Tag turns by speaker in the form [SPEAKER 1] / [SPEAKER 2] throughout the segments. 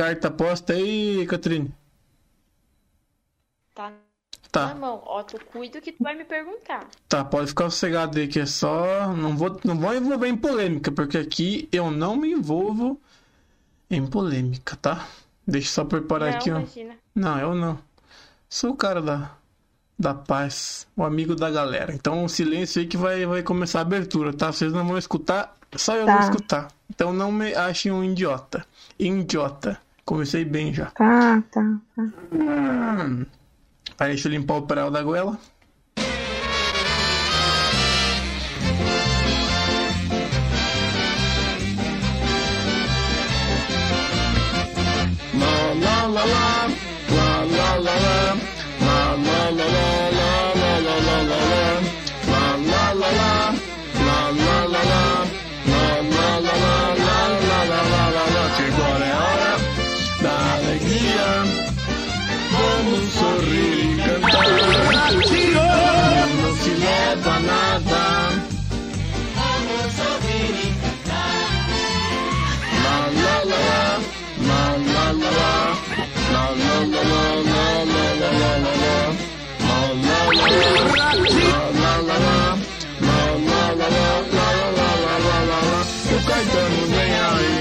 [SPEAKER 1] cartas postas aí, Catrine?
[SPEAKER 2] Tá
[SPEAKER 1] Tá.
[SPEAKER 2] na mão. Ó, tu cuida que tu vai me perguntar.
[SPEAKER 1] Tá, pode ficar sossegado aí, que é só. Não vou, não vou envolver em polêmica, porque aqui eu não me envolvo em polêmica, tá? Deixa eu só preparar
[SPEAKER 2] não,
[SPEAKER 1] aqui, ó.
[SPEAKER 2] imagina.
[SPEAKER 1] Não, eu não. Sou o cara da, da paz, o amigo da galera. Então, o silêncio aí que vai, vai começar a abertura, tá? Vocês não vão escutar, só eu
[SPEAKER 3] Tá.
[SPEAKER 1] vou escutar. Então, não me achem um idiota. Idiota. Comecei bem já.
[SPEAKER 3] Tá, tá, tá.
[SPEAKER 1] Hum. Peraí, deixa eu limpar o peral da goela. La la la la. O Caetano vem aí.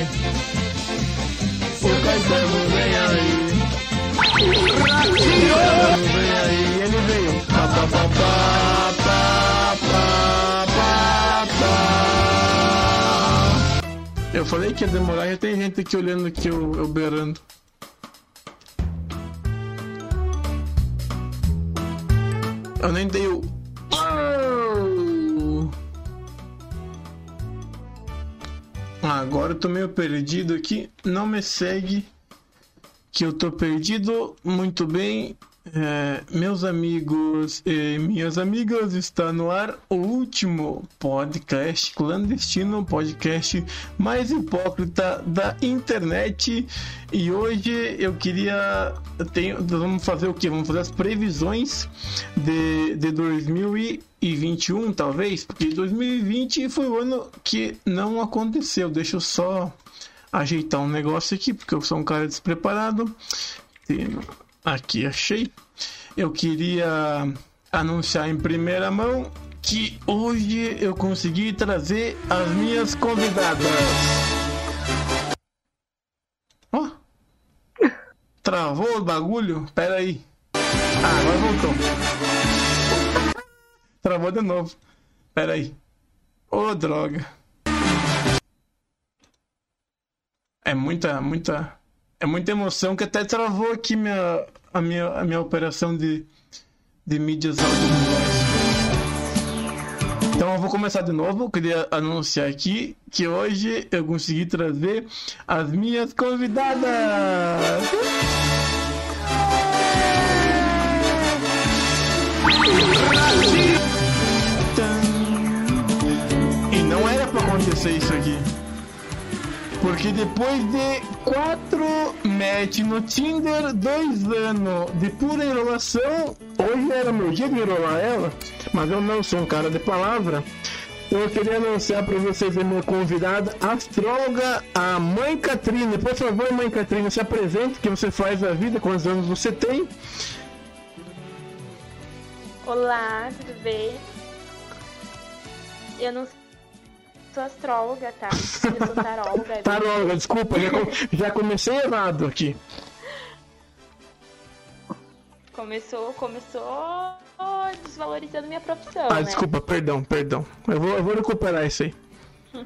[SPEAKER 1] O Caetano vem aí. Vem aí, ele veio. Pá, pá, pá, pá, pá, pá, pá, pá. Eu falei que ia demorar, já tem gente aqui olhando aqui eu, eu beirando. Eu nem dei o. Ah, Agora eu tô meio perdido aqui. Não me segue que eu tô perdido. Muito bem, É, meus amigos e minhas amigas, está no ar o último podcast clandestino, podcast mais hipócrita da internet. E hoje eu queria. Tenho, vamos fazer o que? Vamos fazer as previsões de, de 2021, talvez, porque 2020 foi o ano que não aconteceu. Deixa eu só ajeitar um negócio aqui, porque eu sou um cara despreparado. Tem- Aqui achei. Eu queria anunciar em primeira mão que hoje eu consegui trazer as minhas convidadas. Ó. Travou o bagulho? Pera aí. Ah, agora voltou. Travou de novo. Pera aí. Ô, droga. É muita, muita. É muita emoção que até travou aqui minha, a, minha, a minha operação de, de mídias audiovisuais. Então eu vou começar de novo. Eu queria anunciar aqui que hoje eu consegui trazer as minhas convidadas. E não era pra acontecer isso aqui. Porque depois de quatro match no Tinder, dois anos de pura enrolação, hoje era meu dia de enrolar ela, mas eu não sou um cara de palavra. Eu queria anunciar para vocês a minha convidada, a astróloga, a mãe Catrine. Por favor, mãe Catrine, se apresente, que você faz da vida, quantos anos você tem?
[SPEAKER 2] Olá, tudo bem? Eu não sou astróloga, tá? Eu sou taróloga.
[SPEAKER 1] Taróloga, desculpa, já, já comecei errado aqui.
[SPEAKER 2] Começou, começou desvalorizando minha profissão,
[SPEAKER 1] Ah,
[SPEAKER 2] né?
[SPEAKER 1] desculpa, perdão, perdão. Eu vou, eu vou recuperar isso aí.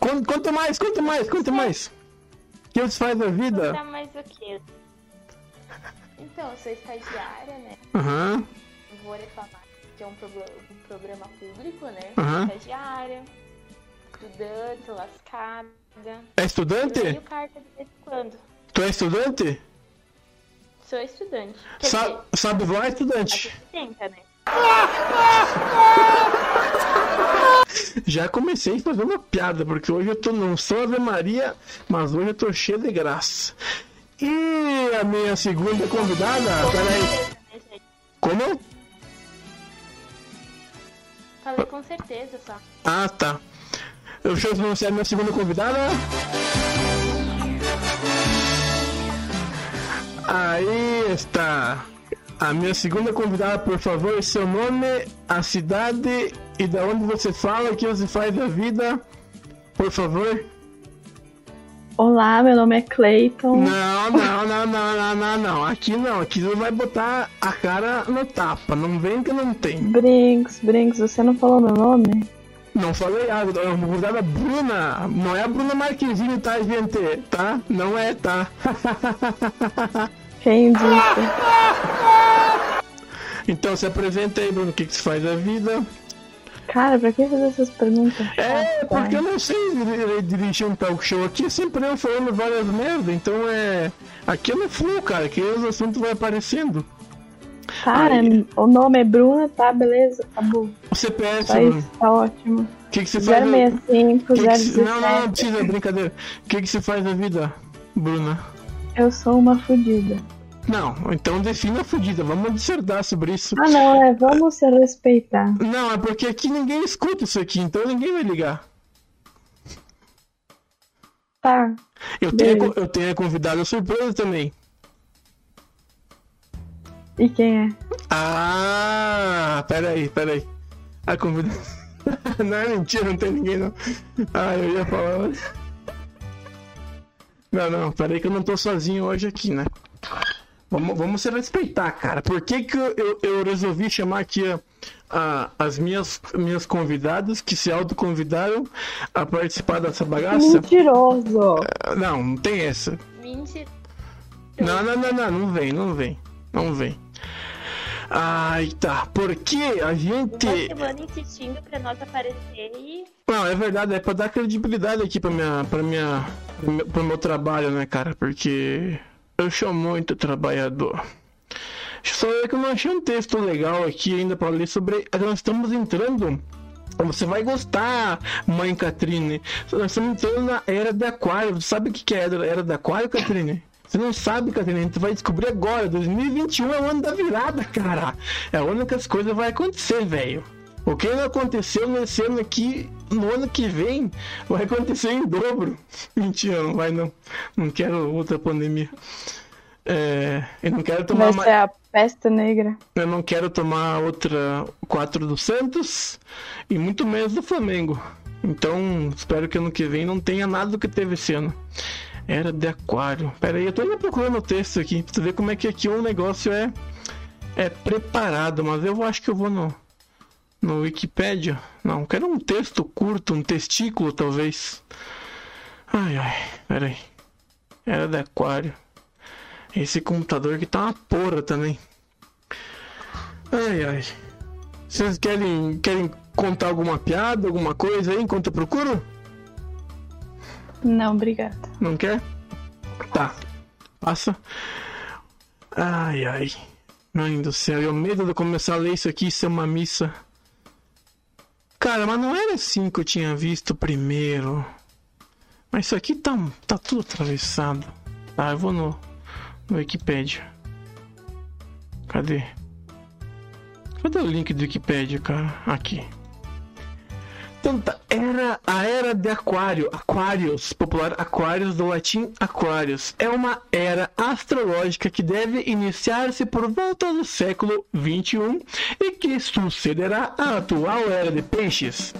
[SPEAKER 1] Quanto, quanto mais, quanto mais, quanto mais? O que você faz da vida?
[SPEAKER 2] Tá mais o quê? Então, eu sou estagiária, né?
[SPEAKER 1] Aham,
[SPEAKER 2] Eu Vou reclamar que é um, programa, um programa público, né?
[SPEAKER 1] Aham.
[SPEAKER 2] Estagiária, estudante, lascada.
[SPEAKER 1] É
[SPEAKER 2] Eu
[SPEAKER 1] estudante?
[SPEAKER 2] leio carta de vez em quando.
[SPEAKER 1] Tu é estudante?
[SPEAKER 2] Sou estudante. Quer
[SPEAKER 1] Sa
[SPEAKER 2] dizer,
[SPEAKER 1] sabe voar,
[SPEAKER 2] a
[SPEAKER 1] estudante?
[SPEAKER 2] gente tenta, né?
[SPEAKER 1] Já comecei a fazer uma piada, porque hoje eu tô, não sou Ave Maria, mas hoje eu tô cheio de graça. E a minha segunda convidada, peraí,
[SPEAKER 2] né,
[SPEAKER 1] como?
[SPEAKER 2] Falei com certeza só.
[SPEAKER 1] Ah, tá. Eu anunciar a minha segunda convidada. Aí está. A minha segunda convidada, por favor, seu nome, a cidade e da onde você fala, o que você faz da vida, por favor.
[SPEAKER 3] Olá, meu nome é Clayton.
[SPEAKER 1] Não, não, não, não, não, não, não. Aqui não, aqui você vai botar a cara no tapa. Não vem que não tem.
[SPEAKER 3] Brinks, Brinks, você não falou meu nome?
[SPEAKER 1] Não falei ah, é uma convidada Bruna. Não é a Bruna Marquezine, tá, gente? Tá? Não é, tá?
[SPEAKER 3] Quem disse?
[SPEAKER 1] Então se apresenta aí, Bruno, o que, que você faz da vida?
[SPEAKER 3] Cara, pra que fazer essas perguntas?
[SPEAKER 1] É, porque eu não sei dirigir um talk show aqui, sempre eu falando várias merda, então é. Aqui é flu, cara, aqui os assuntos vão aparecendo.
[SPEAKER 3] Cara, Aí... o nome é Bruna, tá, beleza, acabou.
[SPEAKER 1] O CPF,
[SPEAKER 3] tá, isso, tá ótimo.
[SPEAKER 1] O que, que você faz?
[SPEAKER 3] 065,
[SPEAKER 1] que
[SPEAKER 3] 017.
[SPEAKER 1] Não, não, não precisa, brincadeira. O que, que você faz da vida, Bruna?
[SPEAKER 3] Eu sou uma fodida.
[SPEAKER 1] Não, então defina a fudida. Vamos dissertar sobre isso.
[SPEAKER 3] Ah, não, é. Vamos se respeitar.
[SPEAKER 1] Não, é porque aqui ninguém escuta isso aqui, então ninguém vai ligar.
[SPEAKER 3] Tá.
[SPEAKER 1] Eu tenho, eu tenho a convidada surpresa também.
[SPEAKER 3] E quem é?
[SPEAKER 1] Ah, peraí, peraí. A convidada. não é mentira, não tem ninguém não. Ah, eu ia falar. Não, não, peraí que eu não tô sozinho hoje aqui, né? Vamos, vamos se respeitar, cara. Por que, que eu, eu resolvi chamar aqui a, a, as minhas, minhas convidadas que se autoconvidaram a participar dessa bagaça?
[SPEAKER 3] Mentiroso!
[SPEAKER 1] Uh, não, não tem essa.
[SPEAKER 2] Mentira.
[SPEAKER 1] Não, não, não, não, não vem, não vem. Não vem. Ai, tá. Porque a gente.
[SPEAKER 2] Uma semana insistindo pra nós aparecer e.
[SPEAKER 1] Não, é verdade, é pra dar credibilidade aqui pra minha. pra minha. pro meu trabalho, né, cara? Porque eu sou muito trabalhador. Só é que eu não achei um texto legal aqui ainda para ler sobre. Nós estamos entrando. Você vai gostar, mãe Catrine. Nós estamos entrando na era de Aquário. Você sabe o que é a era de Aquário, Catrine? Você não sabe, Catrine? Gente vai descobrir agora. 2021 é o ano da virada, cara. É o ano que as coisas vão acontecer, velho. O que não aconteceu nesse ano aqui, no ano que vem, vai acontecer em dobro. Mentira, não vai não. Não quero outra pandemia. É, eu não quero tomar
[SPEAKER 3] mais. a peste negra.
[SPEAKER 1] Eu não quero tomar outra 4 do Santos e muito menos do Flamengo. Então, espero que ano que vem não tenha nada do que teve esse ano. Era de aquário. Pera aí, eu tô ainda procurando o texto aqui pra tu ver como é que aqui o negócio é, é preparado, mas eu acho que eu vou no no Wikipedia. Não, quero um texto curto, um testículo talvez. Ai ai, peraí. Era de aquário. Esse computador aqui tá uma porra também. Ai ai. Vocês querem, querem contar alguma piada, alguma coisa aí enquanto eu procuro?
[SPEAKER 3] Não, obrigada.
[SPEAKER 1] Não quer? Tá. Passa. Ai ai. Mãe do céu, eu medo de começar a ler isso aqui ser uma missa. Cara, mas não era assim que eu tinha visto primeiro. Mas isso aqui tá, tá tudo atravessado. Ah, eu vou no, no Wikipedia. Cadê? Cadê o link do Wikipedia, cara? Aqui. Então tá, era a era de Aquário, Aquarius, popular Aquarius do latim Aquarius. É uma era astrológica que deve iniciar-se por volta do século 21 e que sucederá a atual era de Peixes.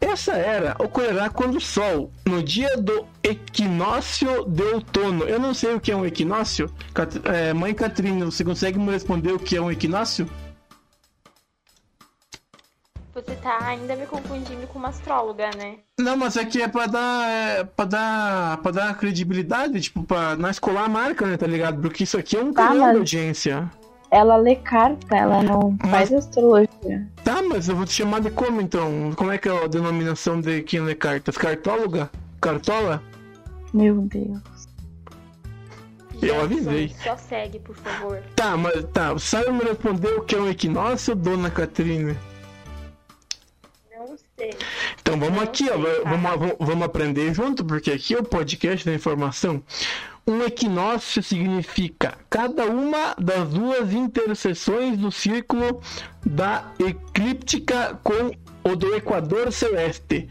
[SPEAKER 1] Essa era ocorrerá quando o Sol, no dia do equinócio de outono. Eu não sei o que é um equinócio. É, mãe Catrina, você consegue me responder o que é um equinócio?
[SPEAKER 2] Você tá ainda me confundindo com uma astróloga, né?
[SPEAKER 1] Não, mas aqui é pra dar. É, pra dar. pra dar credibilidade, tipo, pra não escolar a marca, né, tá ligado? Porque isso aqui é um tá, canal mas... de audiência.
[SPEAKER 3] Ela lê carta, ela não mas... faz astrologia.
[SPEAKER 1] Tá, mas eu vou te chamar de como então? Como é que é a denominação de quem lê cartas? Cartóloga? Cartola?
[SPEAKER 3] Meu Deus.
[SPEAKER 1] Eu avisei.
[SPEAKER 2] Só segue, por favor.
[SPEAKER 1] Tá, mas tá. Sabe me responder o que é um equinócio, dona Catrina? Então vamos aqui, ó, vamos, vamos aprender junto, porque aqui é o podcast da informação. Um equinócio significa cada uma das duas interseções do círculo da eclíptica com o do equador celeste.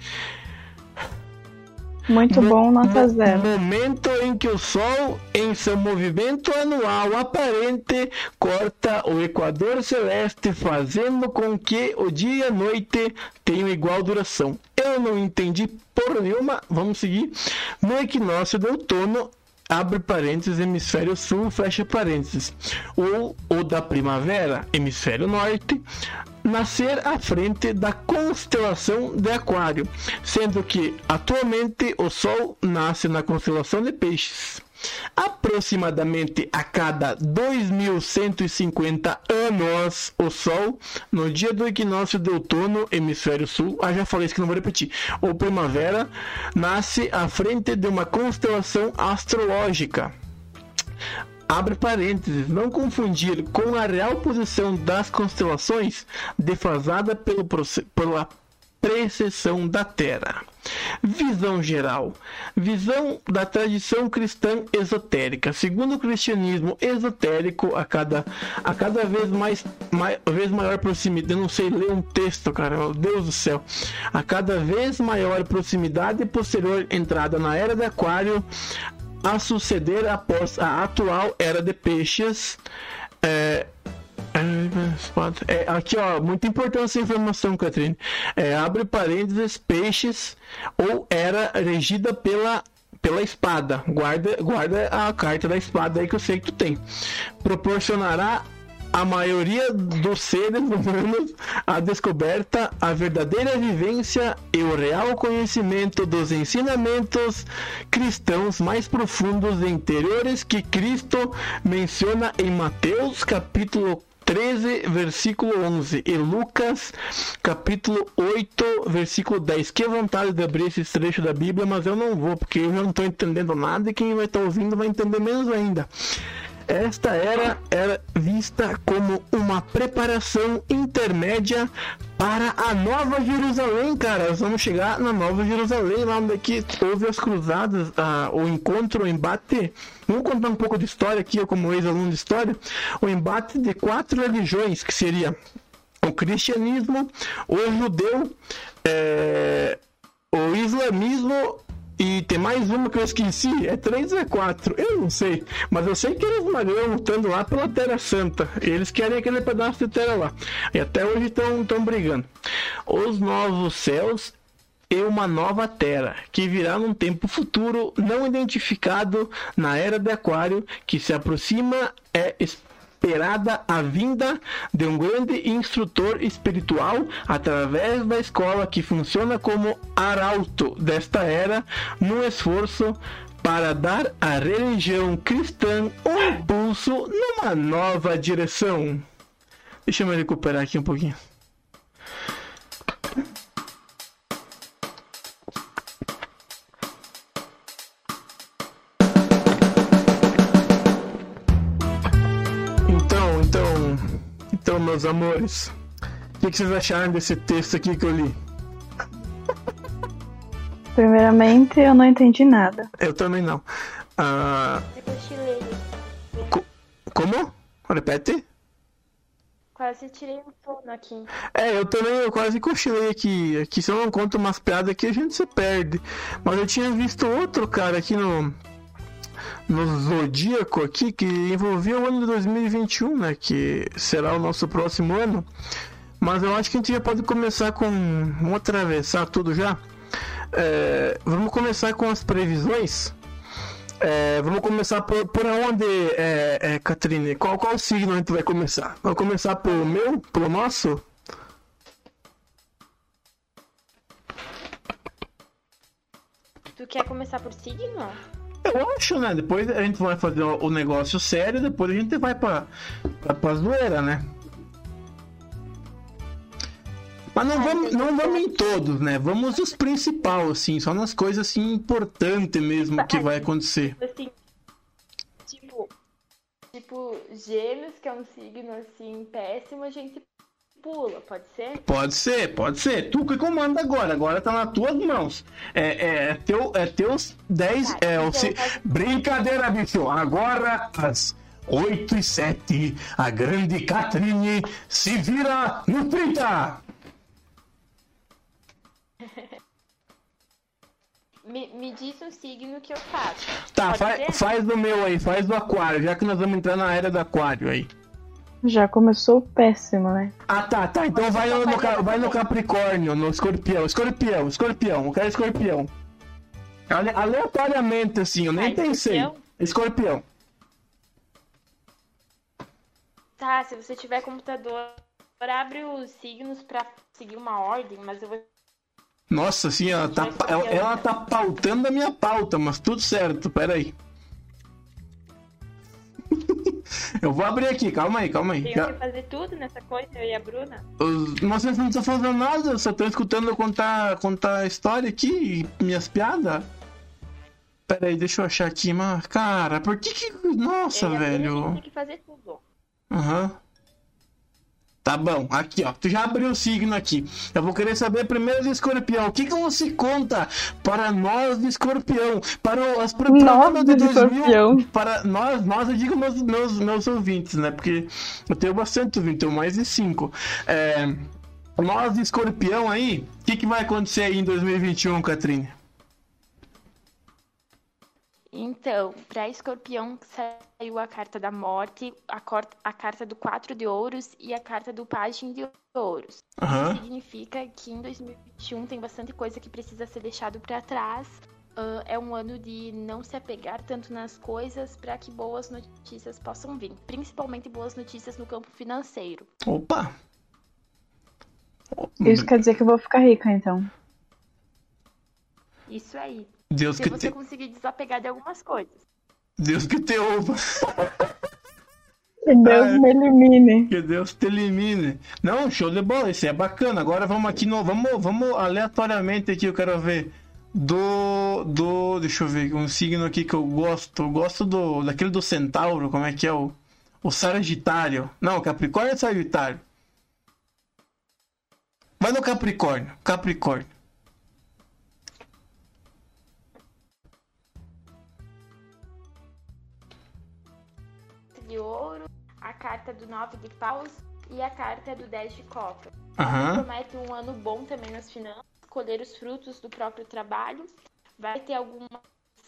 [SPEAKER 3] Muito bom, nota zero.
[SPEAKER 1] Momento em que o Sol, em seu movimento anual aparente, corta o equador celeste, fazendo com que o dia e a noite tenham igual duração. Eu não entendi porra nenhuma. Vamos seguir. No equinócio do outono, abre parênteses, hemisfério sul, fecha parênteses. O, o da primavera, hemisfério norte, nascer à frente da constelação de Aquário, sendo que atualmente o Sol nasce na constelação de Peixes. Aproximadamente a cada 2150 anos, o Sol, no dia do equinócio de outono, hemisfério sul, ah, já falei isso que não vou repetir, ou primavera, nasce à frente de uma constelação astrológica abre parênteses, não confundir com a real posição das constelações defasada pelo, pela precessão da Terra. Visão geral. Visão da tradição cristã esotérica. Segundo o cristianismo esotérico, a cada, a cada vez mais, mai- vez maior proximidade. Eu não sei ler um texto, cara. Meu Deus do céu. A cada vez maior proximidade e posterior entrada na era de Aquário, a suceder após a atual era de peixes. É, é, aqui, ó, muito importante essa informação, Catrine. É, abre parênteses, peixes ou era regida pela pela espada. Guarda, guarda a carta da espada aí que eu sei que tu tem. Proporcionará a maioria dos seres humanos a descoberta, a verdadeira vivência e o real conhecimento dos ensinamentos cristãos mais profundos e interiores que Cristo menciona em Mateus capítulo 13, versículo 11 e Lucas capítulo 8, versículo 10. Que vontade de abrir esse trecho da Bíblia, mas eu não vou, porque eu não estou entendendo nada e quem vai estar ouvindo vai entender menos ainda. Esta era era vista como uma preparação intermédia para a Nova Jerusalém, cara. Nós vamos chegar na Nova Jerusalém, lá onde aqui houve as cruzadas, ah, o encontro, o embate. Vamos contar um pouco de história aqui, eu como ex-aluno de história. O embate de quatro religiões, que seria o cristianismo, o judeu, eh, o islamismo e tem mais uma que eu esqueci, é 3 ou é 4, eu não sei. Mas eu sei que eles mariam lutando lá pela Terra Santa. Eles querem aquele pedaço de terra lá. E até hoje estão brigando. Os novos céus e uma nova terra, que virá num tempo futuro não identificado na era de Aquário, que se aproxima é esperada a vinda de um grande instrutor espiritual através da escola que funciona como arauto desta era, no esforço para dar à religião cristã um impulso numa nova direção. Deixa eu me recuperar aqui um pouquinho. Meus amores, o que, que vocês acharam desse texto aqui que eu li?
[SPEAKER 3] Primeiramente, eu não entendi nada.
[SPEAKER 1] Eu também não.
[SPEAKER 2] Eu cochilei.
[SPEAKER 1] como? Repete?
[SPEAKER 2] Quase tirei um sono aqui.
[SPEAKER 1] É, eu também eu quase cochilei aqui. Aqui se eu não conto umas piadas aqui, a gente se perde. Mas eu tinha visto outro cara aqui no. No Zodíaco aqui, que envolvia o ano de 2021, né? Que será o nosso próximo ano. Mas eu acho que a gente já pode começar com. Vamos atravessar tudo já. É, vamos começar com as previsões. É, vamos começar por, por onde, é, é, Catrine? Qual, qual signo a gente vai começar? Vamos começar pelo meu? Pelo nosso?
[SPEAKER 2] Tu quer começar por signo?
[SPEAKER 1] Eu acho, né? Depois a gente vai fazer o negócio sério, depois a gente vai pra, pra, pra zoeira, né? Mas não
[SPEAKER 2] Ah,
[SPEAKER 1] vamos, não vamos em todos, né? Vamos os principais, assim, só nas coisas assim importantes mesmo que vai acontecer.
[SPEAKER 2] Assim, tipo, tipo, gêmeos, que é um signo assim péssimo, a gente pula, pode ser?
[SPEAKER 1] Pode ser, pode ser. Tu que comanda agora, agora tá nas tuas mãos. É, é, é teu, é teus 10.
[SPEAKER 2] Tá,
[SPEAKER 1] é,
[SPEAKER 2] então
[SPEAKER 1] se-
[SPEAKER 2] faz-
[SPEAKER 1] Brincadeira, bicho. Agora, às 8 e 7, a grande Catrine se vira no 30.
[SPEAKER 2] me, me diz um signo que eu faço.
[SPEAKER 1] Tá,
[SPEAKER 2] Pode
[SPEAKER 1] fa
[SPEAKER 2] ser?
[SPEAKER 1] faz do meu aí, faz do aquário, já que nós vamos entrar na era do aquário aí.
[SPEAKER 3] Já começou péssimo, né?
[SPEAKER 1] Ah, tá, tá. Então
[SPEAKER 2] Pode
[SPEAKER 1] vai no, vai no. Capricórnio, no escorpião. Escorpião, escorpião, eu quero escorpião. Ale- aleatoriamente, assim, eu nem
[SPEAKER 2] Tá,
[SPEAKER 1] pensei.
[SPEAKER 2] escorpião?
[SPEAKER 1] Escorpião.
[SPEAKER 2] Tá, se você tiver computador, abre os signos pra seguir uma ordem, mas eu vou.
[SPEAKER 1] Nossa, assim, ela tá, ela, ela tá pautando a minha pauta, mas tudo certo, pera aí. Eu vou abrir aqui, calma aí, calma aí.
[SPEAKER 2] Tenho que fazer tudo nessa coisa, eu e a Bruna.
[SPEAKER 1] Mas vocês não estão fazendo nada, eu só tô escutando eu contar, contar a história aqui, minhas piadas. Pera aí, deixa eu achar aqui, mas, cara, por que que... Nossa,
[SPEAKER 2] eu
[SPEAKER 1] velho.
[SPEAKER 2] tem que fazer tudo.
[SPEAKER 1] Aham. Tá bom, aqui ó, tu já abriu o signo aqui. Eu vou querer saber primeiro de escorpião. O que que você conta para nós de escorpião? Para as pro-
[SPEAKER 3] Nós de escorpião.
[SPEAKER 1] Para nós, nós eu digo meus, meus, meus ouvintes, né? Porque eu tenho bastante ouvinte, tenho mais de cinco. É, nós de escorpião aí, o que, que vai acontecer aí em 2021, Catrine?
[SPEAKER 2] Então, para escorpião saiu a carta da morte, a, cor- a carta do quatro de ouros e a carta do pajem de ouros.
[SPEAKER 1] Aham.
[SPEAKER 2] Significa que em 2021 tem bastante coisa que precisa ser deixado para trás. Ah, é um ano de não se apegar tanto nas coisas para que boas notícias possam vir, principalmente boas notícias no campo financeiro.
[SPEAKER 1] Opa!
[SPEAKER 3] Isso quer dizer que eu vou ficar rica, então.
[SPEAKER 2] Isso aí.
[SPEAKER 1] Deus
[SPEAKER 2] Se
[SPEAKER 1] que
[SPEAKER 2] você
[SPEAKER 1] te,
[SPEAKER 2] conseguir desapegar de algumas coisas.
[SPEAKER 1] Deus que te ouva.
[SPEAKER 3] Que Deus
[SPEAKER 1] Ah, é.
[SPEAKER 3] me elimine.
[SPEAKER 1] Que Deus te elimine. Não, show de bola, isso é bacana. Agora vamos aqui no. Vamos, vamos aleatoriamente aqui, eu quero ver. Do. Do. Deixa eu ver, um signo aqui que eu gosto. Eu gosto do. Daquele do Centauro, como é que é o. O Sagitário. Não, Capricórnio ou Sagitário? Vai no Capricórnio. Capricórnio.
[SPEAKER 2] Carta do nove de paus e a carta do 10 de copa.
[SPEAKER 1] Aham.
[SPEAKER 2] Promete um ano bom também nas finanças, colher os frutos do próprio trabalho. Vai ter algumas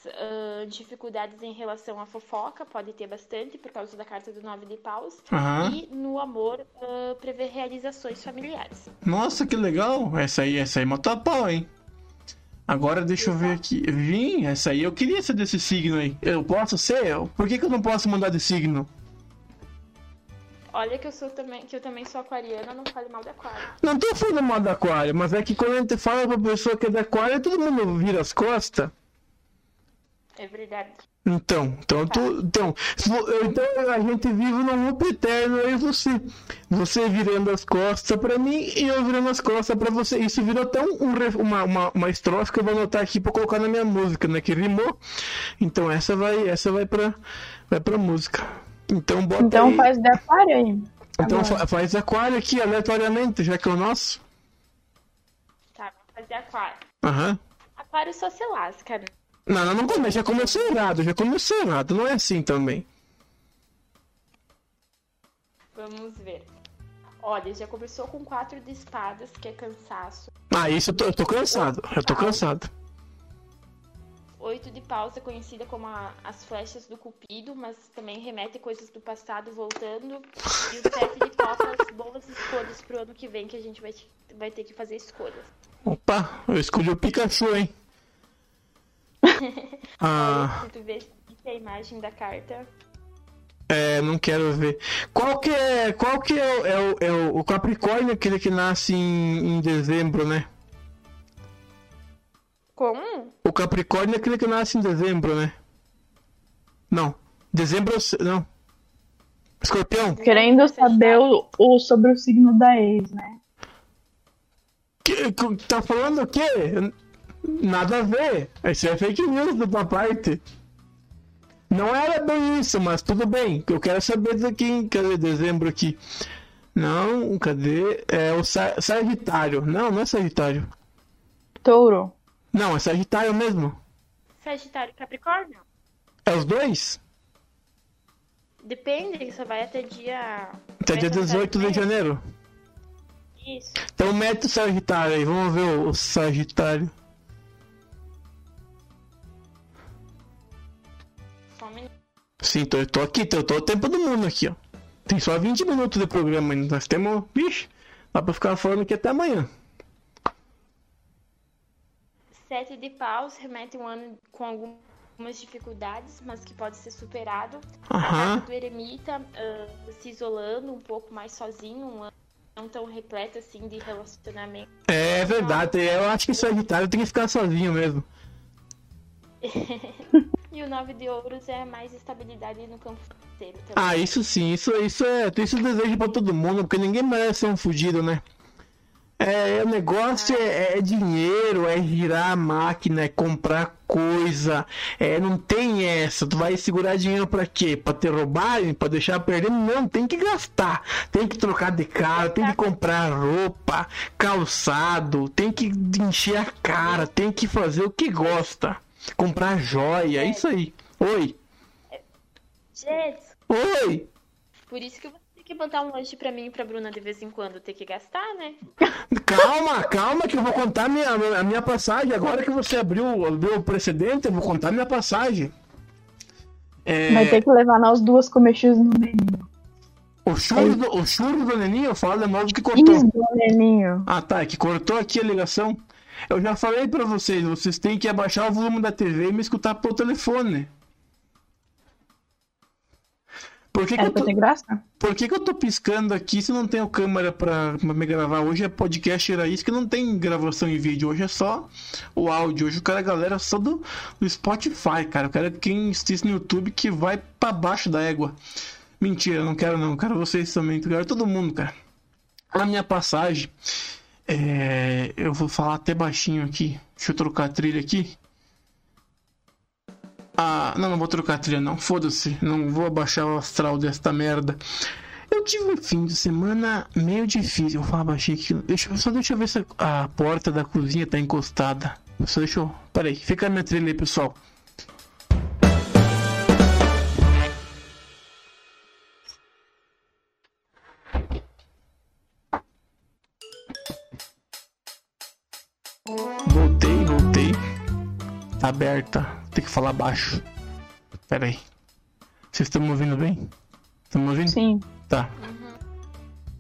[SPEAKER 2] ah, dificuldades em relação à fofoca, pode ter bastante por causa da carta do nove de paus.
[SPEAKER 1] Aham.
[SPEAKER 2] E no amor, ah, prever realizações familiares.
[SPEAKER 1] Nossa, que legal. Essa aí, essa aí matou a pau, hein? Agora deixa eu ver aqui. Vim, essa aí eu queria ser desse signo aí. Eu posso ser? Por que, que eu não posso mudar de signo?
[SPEAKER 2] Olha que eu sou também, que eu também sou aquariana, não fale mal de aquário.
[SPEAKER 1] Não tô falando mal da aquário, mas é que quando a gente fala pra pessoa que é da aquário, todo mundo vira as costas.
[SPEAKER 2] É verdade.
[SPEAKER 1] Então, então, tu, então, se vo- então a gente vive num loop eterno e você. Você virando as costas pra mim e eu virando as costas pra você. Isso virou até um, um uma, uma, uma estrofe que eu vou anotar aqui pra colocar na minha música, né? Que rimou. Então essa vai, essa vai pra, vai pra música. Então bota
[SPEAKER 3] Então
[SPEAKER 1] aí.
[SPEAKER 3] faz de aquário aí.
[SPEAKER 1] Então
[SPEAKER 3] agora.
[SPEAKER 1] faz aquário aqui aleatoriamente, já que é o nosso.
[SPEAKER 2] Tá, vou fazer aquário.
[SPEAKER 1] Aham.
[SPEAKER 2] Aquário só se lasca, né?
[SPEAKER 1] Não, não, não come, já começou errado, já começou errado, não é assim também.
[SPEAKER 2] Vamos ver. Olha, já começou com quatro de espadas, que é cansaço.
[SPEAKER 1] Ah, isso eu tô, eu tô cansado, eu tô cansado.
[SPEAKER 2] Oito de paus é conhecida como a- as flechas do cupido, mas também remete coisas do passado voltando. E o sete de copas, boas escolhas pro ano que vem, que a gente vai, vai ter que fazer escolhas.
[SPEAKER 1] Opa, eu escolhi o Pikachu, hein? Ah,
[SPEAKER 2] Se tu vê se a imagem da carta,
[SPEAKER 1] é, não quero ver. Qual que é, qual que é, o- é, o, é o- o Capricórnio, aquele que nasce em, em dezembro, né?
[SPEAKER 2] como?
[SPEAKER 1] O Capricórnio é aquele que nasce em dezembro, né? Não, dezembro, sei- não. Escorpião?
[SPEAKER 3] Querendo saber o, o- sobre o signo da ex, né?
[SPEAKER 1] Que, que- tá falando o quê? Nada a ver. Isso é fake news da tua parte. Não era bem isso, mas tudo bem. Eu quero saber daqui. Cadê dezembro aqui? Não, cadê? É o Sa- Sagitário. Não, não é Sagitário.
[SPEAKER 3] Touro.
[SPEAKER 1] Não, é Sagitário mesmo.
[SPEAKER 2] Sagitário e Capricórnio?
[SPEAKER 1] É os dois?
[SPEAKER 2] Depende, só vai até dia.
[SPEAKER 1] Até dia 18 de janeiro.
[SPEAKER 2] Isso.
[SPEAKER 1] Então mete o Sagitário aí, vamos ver o Sagitário.
[SPEAKER 2] Só um minuto.
[SPEAKER 1] Sim, tô, eu tô aqui, tô, tô o tempo do mundo aqui, ó. Tem só 20 minutos de programa ainda. Nós temos. Vixe, dá pra ficar falando aqui até amanhã.
[SPEAKER 2] Sete de paus remete um ano com algumas dificuldades, mas que pode ser superado. A
[SPEAKER 1] Aham.
[SPEAKER 2] carta do eremita ah, se isolando um pouco mais sozinho, um ano não tão repleto assim de relacionamento.
[SPEAKER 1] É verdade, eu acho que Sagitário tem que ficar sozinho mesmo.
[SPEAKER 2] E o nove de ouros é mais estabilidade no campo financeiro também.
[SPEAKER 1] Ah, isso sim, isso, isso é. Isso desejo pra todo mundo, porque ninguém merece ser um fugido, né? É, o negócio é, é dinheiro, é girar a máquina, é comprar coisa. É, não tem essa. Tu vai segurar dinheiro pra quê? Pra te roubarem? Pra deixar perdendo? Não, tem que gastar. Tem que trocar de carro, tem que comprar roupa, calçado, tem que encher a cara, tem que fazer o que gosta. Comprar joia, é isso aí. Oi,
[SPEAKER 2] Gente,
[SPEAKER 1] oi.
[SPEAKER 2] por isso que você que botar um lanche pra mim e pra Bruna de vez em quando, ter que gastar, né?
[SPEAKER 1] Calma, calma, que eu vou contar minha, a minha passagem. Agora que você abriu, abriu o precedente, eu vou contar minha passagem. É,
[SPEAKER 3] Vai ter que levar nós duas comer X no neninho.
[SPEAKER 1] o, churro do, o churro do Neninho, eu falo de novo que
[SPEAKER 3] X
[SPEAKER 1] cortou.
[SPEAKER 3] do neninho.
[SPEAKER 1] Ah, tá, é que cortou aqui a ligação. Eu já falei pra vocês, vocês têm que abaixar o volume da TV e me escutar pelo telefone. Por que, que,
[SPEAKER 3] Era
[SPEAKER 1] eu tô, por que, que eu tô piscando aqui se não tenho câmera pra, pra me gravar? Hoje é podcast raiz que não tem gravação em vídeo. Hoje é só o áudio. Hoje eu quero a galera só do, do Spotify, cara. Eu quero quem assiste no YouTube que vai pra baixo da égua. Mentira, não quero não. Quero vocês também. Eu quero todo mundo, cara. A minha passagem. É, eu vou falar até baixinho aqui. Deixa eu trocar a trilha aqui. Ah, não, não vou trocar a trilha não. Foda-se. Não vou abaixar o astral desta merda. Eu tive um fim de semana meio difícil. Eu falar baixinho aqui. Deixa, só deixa eu ver se a porta da cozinha tá encostada. Só deixa eu. Pera aí, fica a minha trilha aí, pessoal. Voltei, voltei. Aberta. Tem que falar baixo. Pera aí. Vocês estão me ouvindo bem? Estão me ouvindo?
[SPEAKER 3] Sim.
[SPEAKER 1] Tá.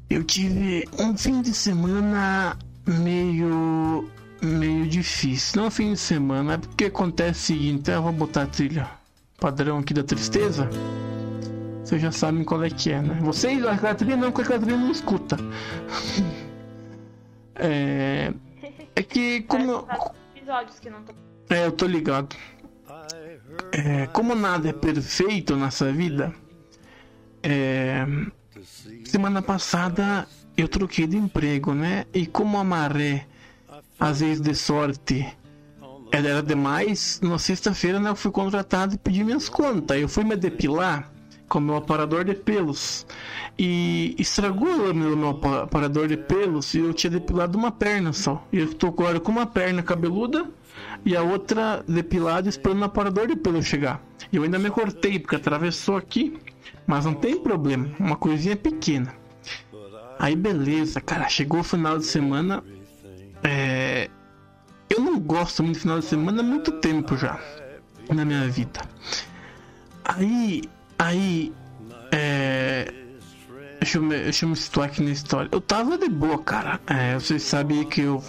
[SPEAKER 1] Eu tive um fim de semana meio. meio difícil. Não um fim de semana, é porque acontece o seguinte, eu vou botar a trilha padrão aqui da tristeza. Vocês já sabem qual é que é, né? Vocês, a Catrina não, porque a Catrina não escuta. é. É que como.
[SPEAKER 2] Vários episódios que não tô.
[SPEAKER 1] É, eu tô ligado. É, como nada é perfeito nessa vida, é, semana passada eu troquei de emprego, né? E como a maré, às vezes de sorte, ela era demais, na sexta-feira né, eu fui contratado e pedi minhas contas. Eu fui me depilar com meu aparador de pelos. E estragou o meu, meu apa- aparador de pelos e eu tinha depilado uma perna só. E eu tô agora com uma perna cabeluda e a outra depilada esperando o aparador de pelo chegar. Eu ainda me cortei porque atravessou aqui, mas não tem problema, uma coisinha pequena. Aí beleza, cara, chegou o final de semana. É... Eu não gosto muito de final de semana há muito tempo já na minha vida. Aí, aí, é... Deixa eu, me, deixa eu me situar aqui na história. Eu tava de boa, cara. É, vocês sabem que eu.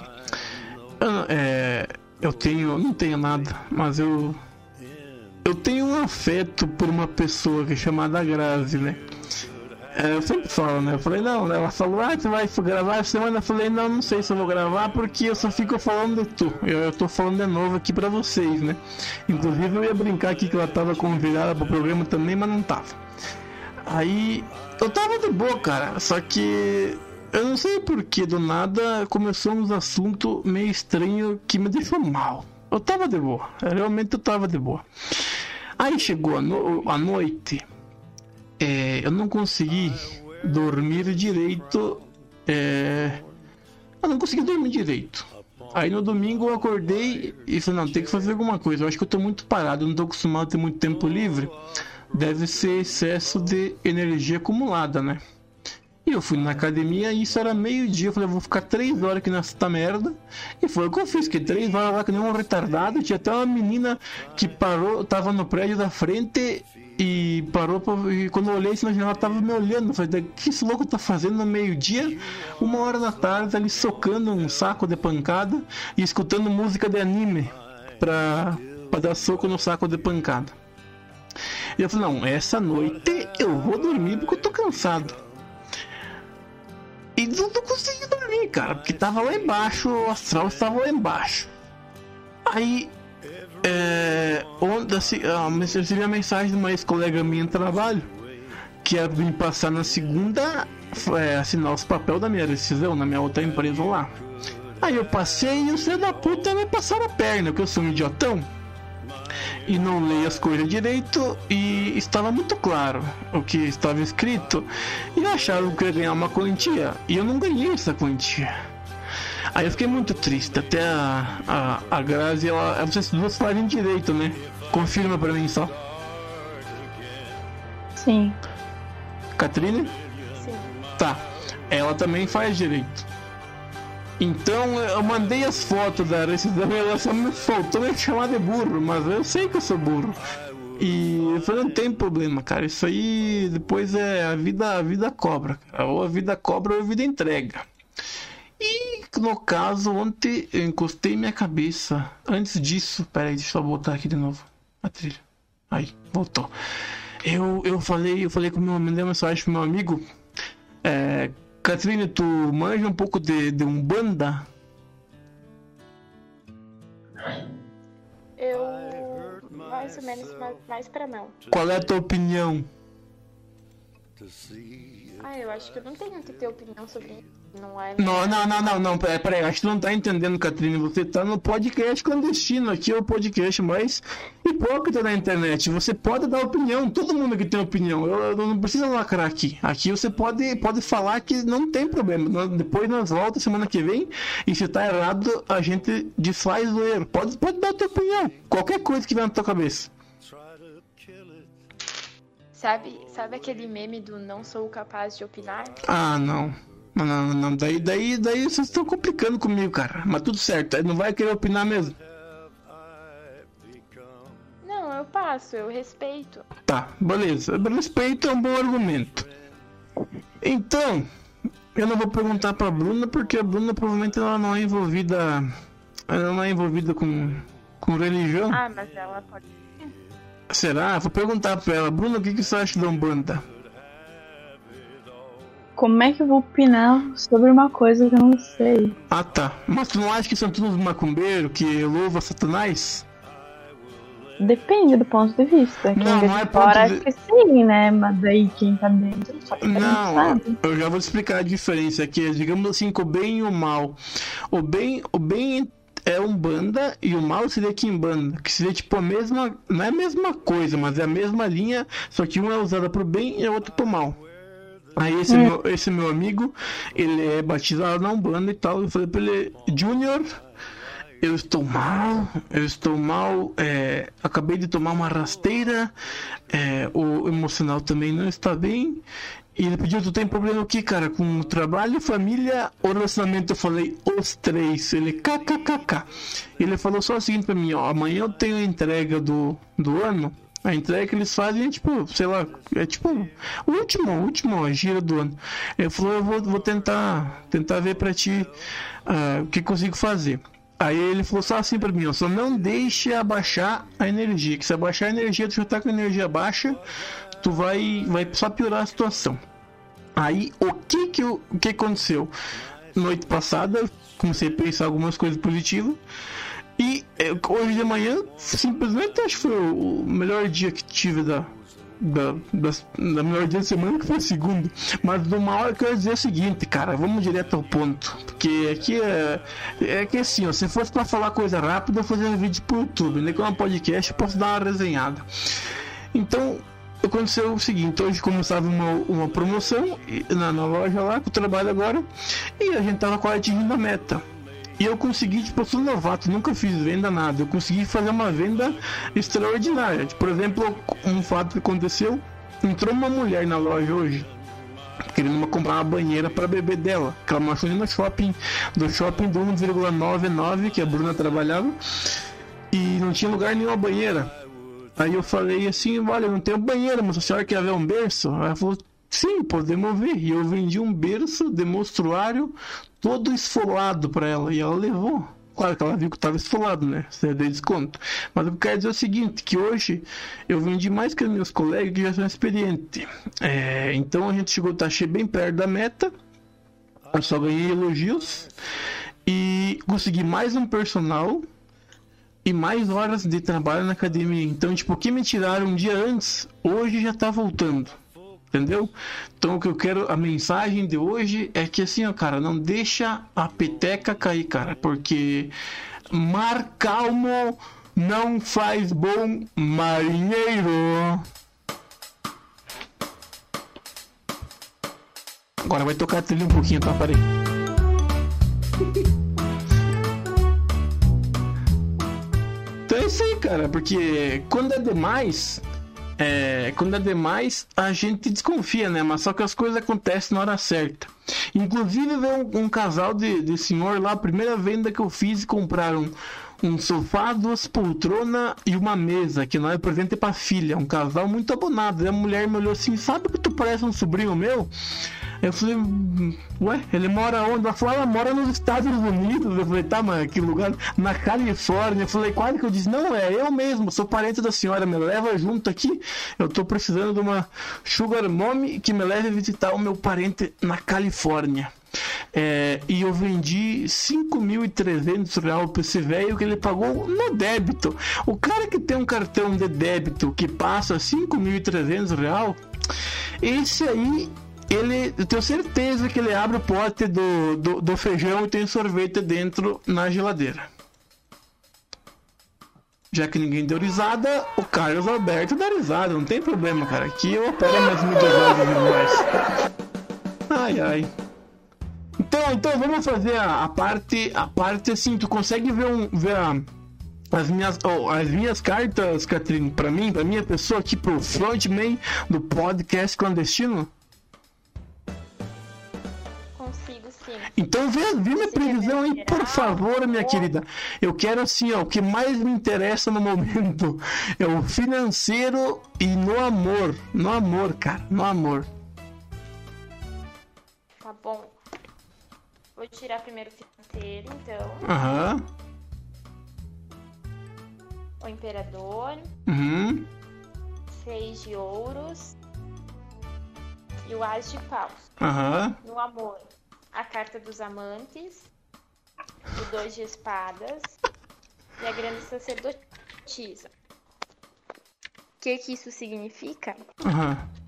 [SPEAKER 1] Eu, é, eu tenho. Não tenho nada, mas eu. Eu tenho um afeto por uma pessoa que é chamada Grazi, né? É, eu sempre falo, né? Eu falei, não, ela falou, ah, tu vai gravar essa semana? Eu falei, não, não sei se eu vou gravar porque eu só fico falando de tu. Eu, eu tô falando de novo aqui pra vocês, né? Inclusive eu ia brincar aqui que ela tava convidada pro programa também, mas não tava. Aí eu tava de boa, cara. Só que eu não sei porquê, do nada começou uns assuntos meio estranhos que me deixou mal. Eu tava de boa, realmente eu tava de boa. Aí chegou a, no- a noite, é, eu não consegui dormir direito. é, eu não consegui dormir direito. Aí no domingo eu acordei e falei, não, tem que fazer alguma coisa. Eu acho que eu tô muito parado, não tô acostumado a ter muito tempo livre. Deve ser excesso de energia acumulada, né? E eu fui na academia e isso era meio-dia. Eu falei, vou ficar três horas aqui nessa merda. E foi o que eu fiz, que três horas lá que nem um retardado. Tinha até uma menina que parou, tava no prédio da frente e parou pra, e quando eu olhei assim na janela, tava me olhando. Eu falei, o que esse louco tá fazendo no meio-dia? Uma hora da tarde, ali socando um saco de pancada e escutando música de anime pra, pra dar soco no saco de pancada. E eu falei, não, essa noite eu vou dormir porque eu tô cansado. E não, não consegui dormir, cara, porque tava lá embaixo, o astral estava lá embaixo. Aí, é, onde, assim, ah, eu recebi a mensagem de uma ex-colega minha no trabalho que ia vir passar na segunda é, assinar os papéis da minha decisão na minha outra empresa lá. Aí eu passei e o filho da puta me passaram a perna, porque eu sou um idiotão e não leio as coisas direito e estava muito claro o que estava escrito e acharam que eu ia ganhar uma quantia e eu não ganhei essa quantia. Aí eu fiquei muito triste, até a, a, a Grazi, ela, vocês duas fazem direito, né? Confirma pra mim só.
[SPEAKER 3] Sim.
[SPEAKER 1] Catrine?
[SPEAKER 2] Sim.
[SPEAKER 1] Tá. Ela também faz direito. Então eu mandei as fotos da rescisão e ela só me faltou me chamar de burro, mas eu sei que eu sou burro. E eu falei, não tem problema, cara. Isso aí depois é a vida, a vida cobra. Ou a vida cobra ou a vida entrega. E no caso, ontem eu encostei minha cabeça. Antes disso, peraí, deixa eu botar aqui de novo a trilha. Aí, voltou. Eu, eu falei, eu falei com meu mandei uma mensagem pro meu amigo. É, Catrine, tu manja um pouco de, de Umbanda?
[SPEAKER 2] Eu. Mais ou menos, mais, mais pra não.
[SPEAKER 1] Qual é a tua opinião?
[SPEAKER 2] Ah, eu acho que eu não tenho que ter opinião sobre isso. Não é.
[SPEAKER 1] Não, não, não, não, não, peraí, peraí, acho que tu não tá entendendo, Catrine. Você tá no podcast clandestino. Aqui é o podcast mais hipócrita da internet. Você pode dar opinião, todo mundo aqui tem opinião. Eu, eu não precisa lacrar aqui. Aqui você pode, pode falar que não tem problema. Depois nós voltamos semana que vem e se tá errado, a gente desfaz o erro. Pode, pode dar a tua opinião. Qualquer coisa que vier na tua cabeça.
[SPEAKER 2] Sabe, sabe aquele meme do não sou capaz de opinar?
[SPEAKER 1] Ah, não. Não, não. Daí, daí, daí vocês estão complicando comigo, cara. Mas tudo certo. Não vai querer opinar mesmo.
[SPEAKER 2] Não, eu passo, eu respeito.
[SPEAKER 1] Tá, beleza. Respeito é um bom argumento. Então, eu não vou perguntar pra Bruna porque a Bruna provavelmente ela não é envolvida. Ela não é envolvida com, com religião.
[SPEAKER 2] Ah, mas ela pode.
[SPEAKER 1] Será? Vou perguntar pra ela, Bruna, o que, que você acha da Umbanda?
[SPEAKER 3] Como é que eu vou opinar sobre uma coisa que eu não sei?
[SPEAKER 1] Ah tá. Mas tu não acha que são todos macumbeiros que louva Satanás?
[SPEAKER 3] Depende do ponto de vista. Quem
[SPEAKER 1] Não,
[SPEAKER 3] vê
[SPEAKER 1] não
[SPEAKER 3] de
[SPEAKER 1] é
[SPEAKER 3] fora acha
[SPEAKER 1] de-
[SPEAKER 3] que sim, né? Mas daí quem tá dentro só que não
[SPEAKER 1] Não,
[SPEAKER 3] sabe.
[SPEAKER 1] eu já vou explicar a diferença aqui. Digamos assim, com o bem e o mal. O bem, o bem é Umbanda e o mal seria Kimbanda. Que seria tipo a mesma. Não é a mesma coisa, mas é a mesma linha. Só que uma é usada pro bem e a outra pro mal. Aí esse, meu, esse meu amigo, ele é batizado na Umbanda e tal. Eu falei pra ele, Junior, eu estou mal, eu estou mal, é, acabei de tomar uma rasteira, é, o emocional também não está bem. E ele pediu, tu tem problema o que, cara? Com trabalho, família ou relacionamento? Eu falei, os três. Ele, kkkk. Ele falou só o seguinte pra mim, ó, amanhã eu tenho a entrega do, do ano. A entrega que eles fazem é tipo, sei lá, é tipo o último, último gira do ano. Ele falou, eu vou, vou tentar, tentar ver pra ti ah, o que consigo fazer. Aí ele falou só assim pra mim, ó, só não deixe abaixar a energia, que se abaixar a energia, tu já tá com a energia baixa, tu vai, vai só piorar a situação. Aí o que que, o que aconteceu? Noite passada, comecei a pensar algumas coisas positivas. E hoje de manhã, simplesmente acho que foi o o melhor dia que tive da, da, das- da melhor dia da semana, que foi a segunda. Mas de uma hora eu quero dizer o seguinte, cara, vamos direto ao ponto. Porque aqui é, é que assim, ó, se fosse pra falar coisa rápida, eu fazia um vídeo pro YouTube. Nem que é um podcast, eu posso dar uma resenhada. Então, aconteceu o seguinte, hoje começava uma, uma promoção na, na loja lá, que eu trabalho agora, e a gente tava quase atingindo a meta. E eu consegui, tipo, eu sou novato, nunca fiz venda nada. Eu consegui fazer uma venda extraordinária. Por exemplo, um fato que aconteceu, entrou uma mulher na loja hoje. querendo comprar uma banheira para bebê dela. Que ela achou no shopping, do shopping do 1,99 que a Bruna trabalhava e não tinha lugar nenhuma banheira. Aí eu falei assim, olha, não tem banheira, mas a senhora quer ver um berço? Aí ela falou, sim, podemos ver. E eu vendi um berço de monstruário todo esfolado para ela e ela levou. Claro que ela viu que estava esfolado, né? Você deu desconto. Mas eu quero dizer o seguinte, que hoje eu vendi mais que os meus colegas que já são experientes. É, então a gente chegou, tá bem perto da meta. Eu só ganhei elogios. E consegui mais um personal e mais horas de trabalho na academia. Então, tipo, o que me tiraram um dia antes, hoje já tá voltando. Entendeu? Então, o que eu quero, a mensagem de hoje é que assim, ó, cara, não deixa a peteca cair, cara, porque mar calmo não faz bom marinheiro. Agora vai tocar a trilha um pouquinho, tá? Parei. Então é isso aí, cara, porque quando é demais, é, quando é demais, a gente desconfia, né? Mas só que as coisas acontecem na hora certa. Inclusive, veio um, um casal de, de senhor lá, a primeira venda que eu fiz, compraram um sofá, duas poltronas e uma mesa, que não é presente pra filha. Um casal muito abonado. E a mulher me olhou assim: Sabe que tu parece um sobrinho meu? Eu falei, ué, ele mora onde? Ela falou, ela mora nos Estados Unidos. Eu falei, tá, mas que lugar? Na Califórnia. Eu falei, quase que eu disse, não, é eu mesmo, sou parente da senhora, me leva junto aqui. Eu tô precisando de uma Sugar Mommy que me leve visitar o meu parente na Califórnia. É, e eu vendi 5.300 reais pra esse velho que ele pagou no débito. O cara que tem um cartão de débito que passa 5.300 reais, esse aí ele, eu tenho certeza que ele abre o pote do, do, do, feijão e tem sorvete dentro na geladeira. Já que ninguém deu risada, o Carlos Alberto dá risada, não tem problema, cara. Aqui eu opero mais mídias mais. Ai, ai. Então, então vamos fazer a, a, parte, a parte assim, tu consegue ver um, ver a, as minhas, oh, as minhas cartas, Catherine, para mim, para minha pessoa aqui pro frontman do podcast clandestino? Então vê, vê minha previsão aí, por favor, minha querida. Eu quero assim, ó, o que mais me interessa no momento é o financeiro e no amor. No amor, cara, no amor.
[SPEAKER 2] Tá bom. Vou tirar primeiro o financeiro, então.
[SPEAKER 1] Aham.
[SPEAKER 2] O imperador.
[SPEAKER 1] Uhum.
[SPEAKER 2] Seis de ouros. E o as de paus.
[SPEAKER 1] Aham.
[SPEAKER 2] No amor a carta dos amantes, o dois de espadas e a grande sacerdotisa. O que, que isso significa?
[SPEAKER 1] Uhum.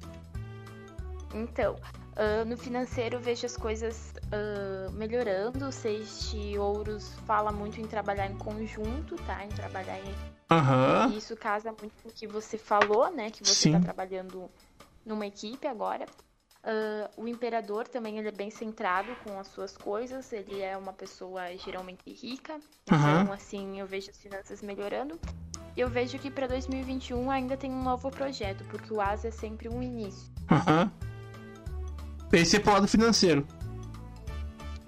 [SPEAKER 2] Então, uh, no financeiro vejo as coisas uh, melhorando. O seis de ouros fala muito em trabalhar em conjunto, tá? Em trabalhar em.
[SPEAKER 1] Uhum.
[SPEAKER 2] Isso casa muito com o que você falou, né? Que você está trabalhando numa equipe agora. Uh, o imperador também ele é bem centrado com as suas coisas, ele é uma pessoa geralmente rica,
[SPEAKER 1] uhum.
[SPEAKER 2] então assim eu vejo as finanças melhorando. Eu vejo que para 2021 ainda tem um novo projeto, porque o ASA é sempre um início.
[SPEAKER 1] Uhum. Esse é pro lado financeiro.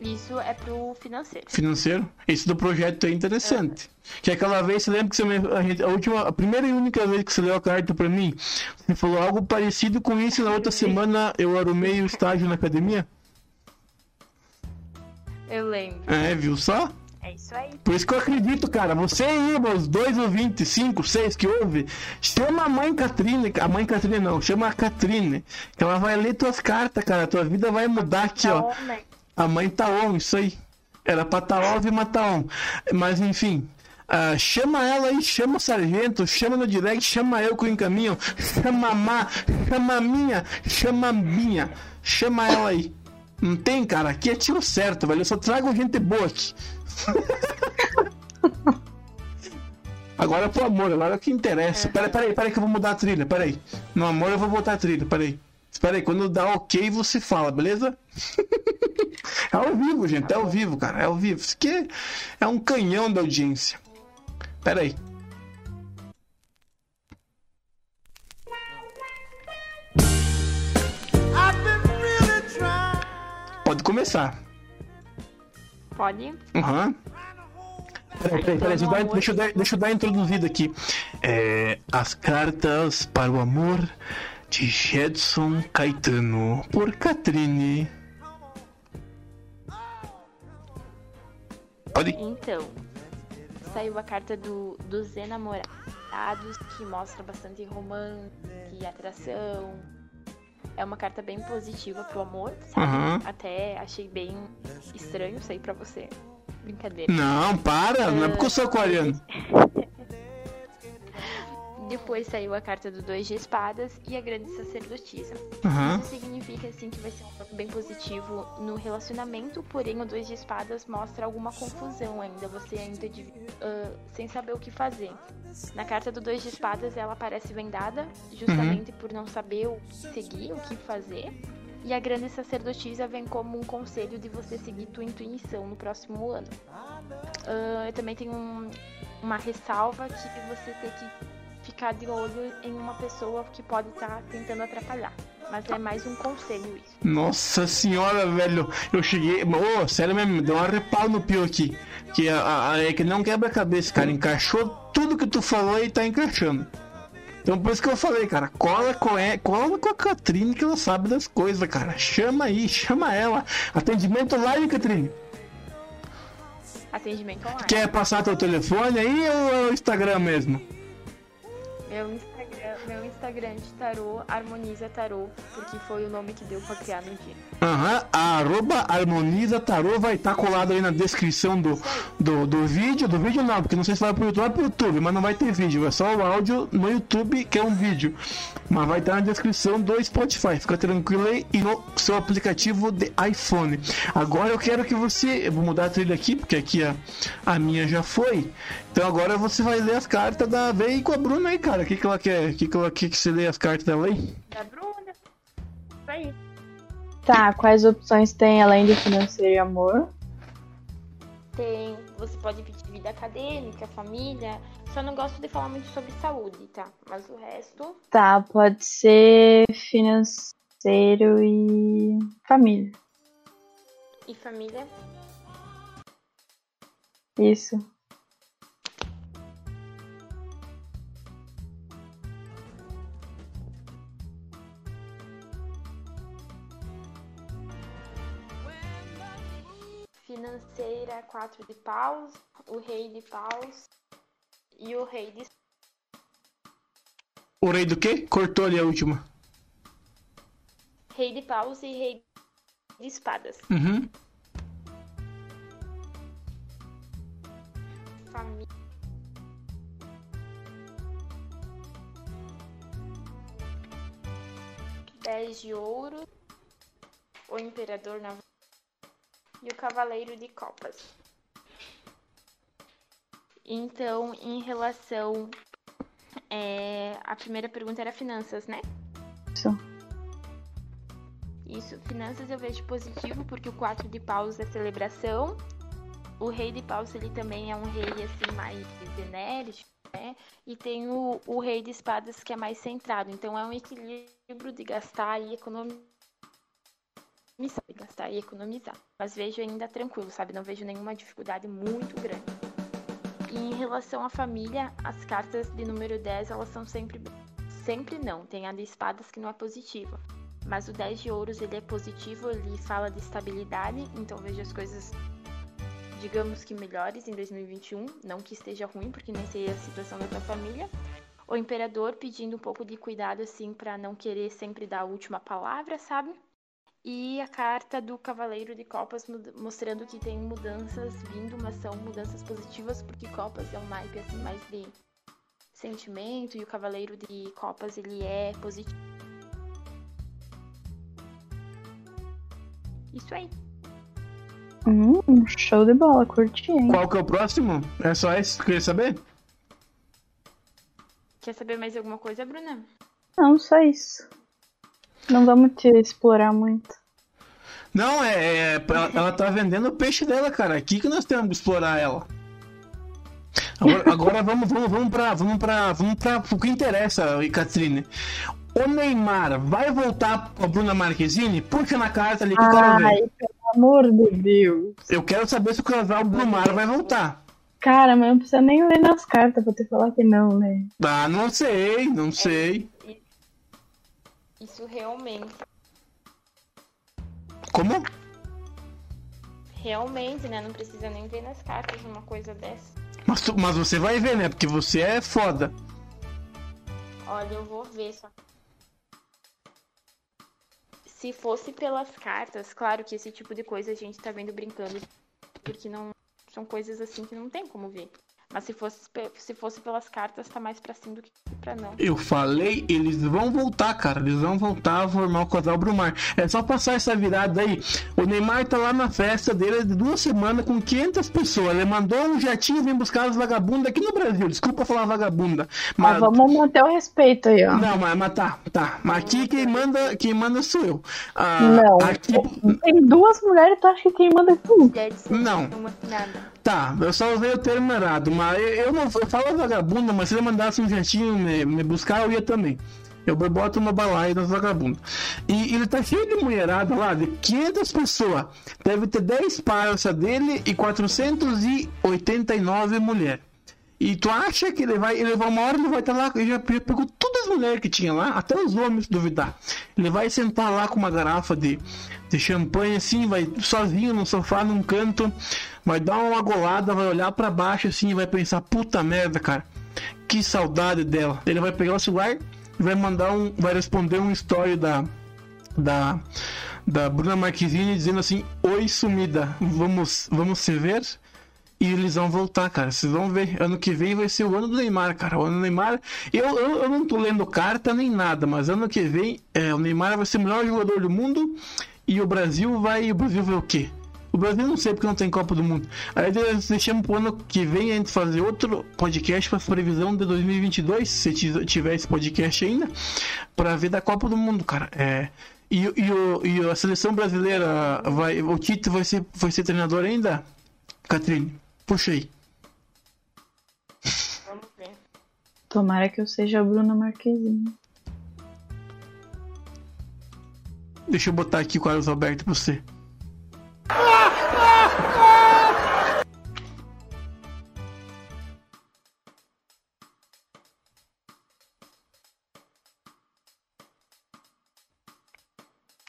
[SPEAKER 2] Isso é pro financeiro.
[SPEAKER 1] Financeiro? Esse do projeto é interessante. Que aquela vez, você lembra que você me, a, gente, a, última, a primeira e única vez que você leu a carta pra mim, você falou algo parecido com isso e na outra semana eu arrumei o estágio na academia?
[SPEAKER 2] Eu lembro.
[SPEAKER 1] É, viu só?
[SPEAKER 2] É isso aí.
[SPEAKER 1] Por isso que eu acredito, cara. Você aí, meus dois ouvintes, cinco, seis que ouve, chama a mãe Catrine. A mãe Catrine não, chama a Catrine. Que ela vai ler tuas cartas, cara. Tua vida vai mudar aqui, ó. Homem. A mãe tá on, isso aí. Era pra tá off e matar on. Mas enfim. Uh, chama ela aí, chama o sargento, chama no direct, chama eu que eu encaminho, chama a Má, chama a minha, chama a minha, chama ela aí. Não tem, cara, aqui é tiro certo, velho. Eu só trago gente boa aqui. agora pro amor, agora é o que interessa. Peraí, peraí, peraí que eu vou mudar a trilha, peraí. No amor eu vou botar a trilha, peraí. Espera aí, quando dá ok, você fala, beleza? é ao vivo, gente, é ao vivo, cara, é ao vivo. Isso aqui é um canhão da audiência. Espera aí. Pode começar.
[SPEAKER 2] Pode?
[SPEAKER 1] Aham. Uhum. Peraí, peraí, peraí, deixa, eu dar, deixa, eu dar, deixa eu dar introduzido aqui. É, as cartas para o amor de Jedson Caetano, por Catrine. Pode?
[SPEAKER 2] Então, saiu a carta do, dos enamorados, que mostra bastante romance e atração. É uma carta bem positiva pro amor, sabe? Uhum. Até achei bem estranho sair pra você. Brincadeira.
[SPEAKER 1] Não, para, não é porque eu sou aquariano.
[SPEAKER 2] Depois saiu a carta do Dois de Espadas e a Grande Sacerdotisa.
[SPEAKER 1] Uhum.
[SPEAKER 2] Isso significa, assim, que vai ser um ponto bem positivo no relacionamento, porém o Dois de Espadas mostra alguma confusão ainda, você ainda uh, sem saber o que fazer. Na carta do Dois de Espadas, ela parece vendada, justamente uhum. por não saber o que seguir, o que fazer. E a grande sacerdotisa vem como um conselho de você seguir tua intuição no próximo ano. Uh, eu também tenho um, uma ressalva que você tem que ficar de olho em uma pessoa que pode estar tá tentando atrapalhar. Mas é mais um conselho isso.
[SPEAKER 1] Nossa senhora, velho. Eu cheguei. Ô, oh, sério mesmo, deu uma reparo no pio aqui. Que a, a, é que não quebra a cabeça, cara. Encaixou tudo que tu falou e tá encaixando. Então por isso que eu falei, cara, cola com, é, cola com a Catrine que ela sabe das coisas, cara. Chama aí, chama ela. Atendimento live, Catrine.
[SPEAKER 2] Atendimento online.
[SPEAKER 1] Quer passar teu telefone aí ou é o Instagram mesmo?
[SPEAKER 2] Meu Instagram, meu Instagram de tarô harmoniza tarô, porque foi o nome que deu pra criar no dia.
[SPEAKER 1] Aham, arroba harmoniza tarô vai estar tá colado aí na descrição do, do, do vídeo. Do vídeo não, porque não sei se vai pro YouTube, vai pro YouTube, mas não vai ter vídeo, é só o áudio no YouTube, que é um vídeo. Mas vai estar tá na descrição do Spotify, fica tranquilo aí e no seu aplicativo de iPhone. Agora eu quero que você. Eu vou mudar a trilha aqui, porque aqui a, a minha já foi. Então agora você vai ler as cartas da. Vem com a Bruna aí, cara. O que, que ela quer? O que, que ela quer que você lê as cartas dela aí?
[SPEAKER 2] Da Bruna. Aí.
[SPEAKER 3] Tá, quais opções tem além de financeiro e amor?
[SPEAKER 2] Tem. Você pode pedir vida acadêmica, família. Só não gosto de falar muito sobre saúde, tá? Mas o resto.
[SPEAKER 3] Tá, pode ser financeiro e família.
[SPEAKER 2] E família?
[SPEAKER 3] Isso.
[SPEAKER 2] Financeira, quatro de paus, o rei de paus e o rei de.
[SPEAKER 1] O rei do quê? Cortou ali a última.
[SPEAKER 2] Rei de paus e rei de espadas.
[SPEAKER 1] Uhum.
[SPEAKER 2] Família. Dez de ouro. O imperador na e o Cavaleiro de Copas. Então, em relação. É, a primeira pergunta era finanças, né?
[SPEAKER 3] Isso.
[SPEAKER 2] Isso, finanças eu vejo positivo, porque o 4 de paus é celebração. O rei de paus, ele também é um rei, assim, mais enérgico, né? E tem o, o rei de espadas, que é mais centrado. Então, é um equilíbrio de gastar e economizar missão de gastar e economizar. Mas vejo ainda tranquilo, sabe? Não vejo nenhuma dificuldade muito grande. E em relação à família, as cartas de número 10, elas são sempre. Sempre não. Tem a de espadas que não é positiva. Mas o 10 de ouros, ele é positivo, ele fala de estabilidade. Então vejo as coisas, digamos que melhores em 2021. Não que esteja ruim, porque nem sei a situação da tua família. O imperador pedindo um pouco de cuidado, assim, para não querer sempre dar a última palavra, sabe? E a carta do Cavaleiro de Copas mostrando que tem mudanças vindo, mas são mudanças positivas, porque Copas é um naipe assim mais de sentimento e o Cavaleiro de Copas ele é positivo. Isso aí.
[SPEAKER 3] Hum, show de bola, curti, hein?
[SPEAKER 1] Qual que é o próximo? É só esse que queria saber?
[SPEAKER 2] Quer saber mais alguma coisa, Bruna?
[SPEAKER 3] Não, só isso. Não vamos te explorar muito.
[SPEAKER 1] Não, é, é ela, ela tá vendendo o peixe dela, cara. Aqui que nós temos que explorar ela. Agora, agora vamos, vamos, vamos para vamos para vamos para o que interessa, Catrine. O Neymar vai voltar com a Bruna Marquezine? Puxa na carta ali que eu quero ver.
[SPEAKER 3] Ai, pelo amor de Deus.
[SPEAKER 1] Eu quero saber se o casal Brumar vai voltar.
[SPEAKER 3] Cara, mas não precisa nem ler nas cartas pra te falar que não, né?
[SPEAKER 1] Ah, não sei, não sei.
[SPEAKER 2] Isso realmente,
[SPEAKER 1] Como?
[SPEAKER 2] realmente, né? Não precisa nem ver nas cartas uma coisa dessa.
[SPEAKER 1] Mas, tu- mas você vai ver, né? Porque você é foda.
[SPEAKER 2] Olha, eu vou ver só. Se fosse pelas cartas, claro que esse tipo de coisa a gente tá vendo brincando, porque não são coisas assim que não tem como ver. Mas se fosse, se fosse pelas cartas, tá mais pra sim do que pra não.
[SPEAKER 1] Eu falei, eles vão voltar, cara. Eles vão voltar a formar o casal Brumar. É só passar essa virada aí. O Neymar tá lá na festa dele de duas semanas com 500 pessoas. Ele mandou um jatinho vir buscar as vagabundas aqui no Brasil. Desculpa falar vagabunda. Mas,
[SPEAKER 3] Mas vamos manter o respeito aí, ó.
[SPEAKER 1] Não, mas, mas tá, tá. Mas aqui quem manda, quem manda sou eu. Ah,
[SPEAKER 3] Não.
[SPEAKER 1] Aqui,
[SPEAKER 3] Tem duas mulheres, tu acha que quem manda é tu?
[SPEAKER 1] Não.
[SPEAKER 2] Não nada.
[SPEAKER 1] Tá, eu só usei o termo errado, mas eu, eu não eu falo vagabunda, mas se ele mandasse um jatinho me, me buscar, eu ia também. Eu boto uma balaia das vagabundas. E ele tá cheio de mulherada lá, de 500 pessoas. Deve ter 10 parça dele e 489 mulheres. E tu acha que ele vai, ele uma hora ele vai estar lá, ele já pe- pegou todas as mulheres que tinha lá, até os homens, duvidar. Ele vai sentar lá com uma garrafa de, de champanhe assim, vai sozinho no sofá, num canto, vai dar uma golada, vai olhar pra baixo assim vai pensar, puta merda, cara, que saudade dela. Ele vai pegar o celular e vai mandar um, vai responder um story da da da Bruna Marquezine dizendo assim: "Oi sumida, vamos vamos se ver?" E eles vão voltar, cara. Vocês vão ver. Ano que vem vai ser o ano do Neymar, cara. O ano do Neymar. Eu, eu, eu não tô lendo carta nem nada, mas ano que vem é, o Neymar vai ser o melhor jogador do mundo. E o Brasil vai. O Brasil vai o quê? O Brasil não sei porque não tem Copa do Mundo. Aí deixamos pro ano que vem a gente fazer outro podcast para previsão de 2022, se ti- tiver esse podcast ainda, para ver da Copa do Mundo, cara. É. E, e, o, e a seleção brasileira vai. O Tite vai ser, vai ser treinador ainda? Catrine, puxa aí.
[SPEAKER 2] Vamos ver.
[SPEAKER 3] Tomara que eu seja a Bruna Marquezine.
[SPEAKER 1] Deixa eu botar aqui o Carlos Alberto pra você.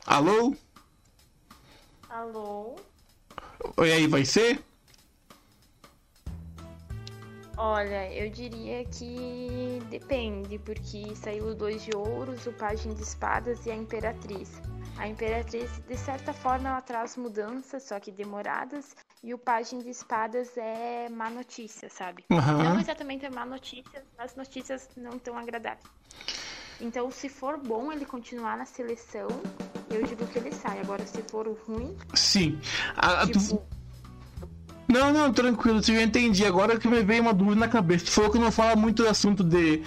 [SPEAKER 1] Alô?
[SPEAKER 2] Alô?
[SPEAKER 1] E aí, vai ser?
[SPEAKER 2] Olha, eu diria que depende, porque saiu o Dois de Ouros, o Pajem de Espadas e a Imperatriz. A Imperatriz, de certa forma, ela traz mudanças, só que demoradas, e o Pajem de Espadas é má notícia, sabe? Não
[SPEAKER 1] Aham.
[SPEAKER 2] exatamente é má notícia, mas notícias não tão agradáveis. Então, se for bom ele continuar na seleção, eu digo que ele sai. Agora, se for ruim,
[SPEAKER 1] Sim. A- a- tu-
[SPEAKER 2] tipo,
[SPEAKER 1] Não, não, tranquilo, eu já entendi. Agora que me veio uma dúvida na cabeça. Tu falou que não fala muito do assunto de,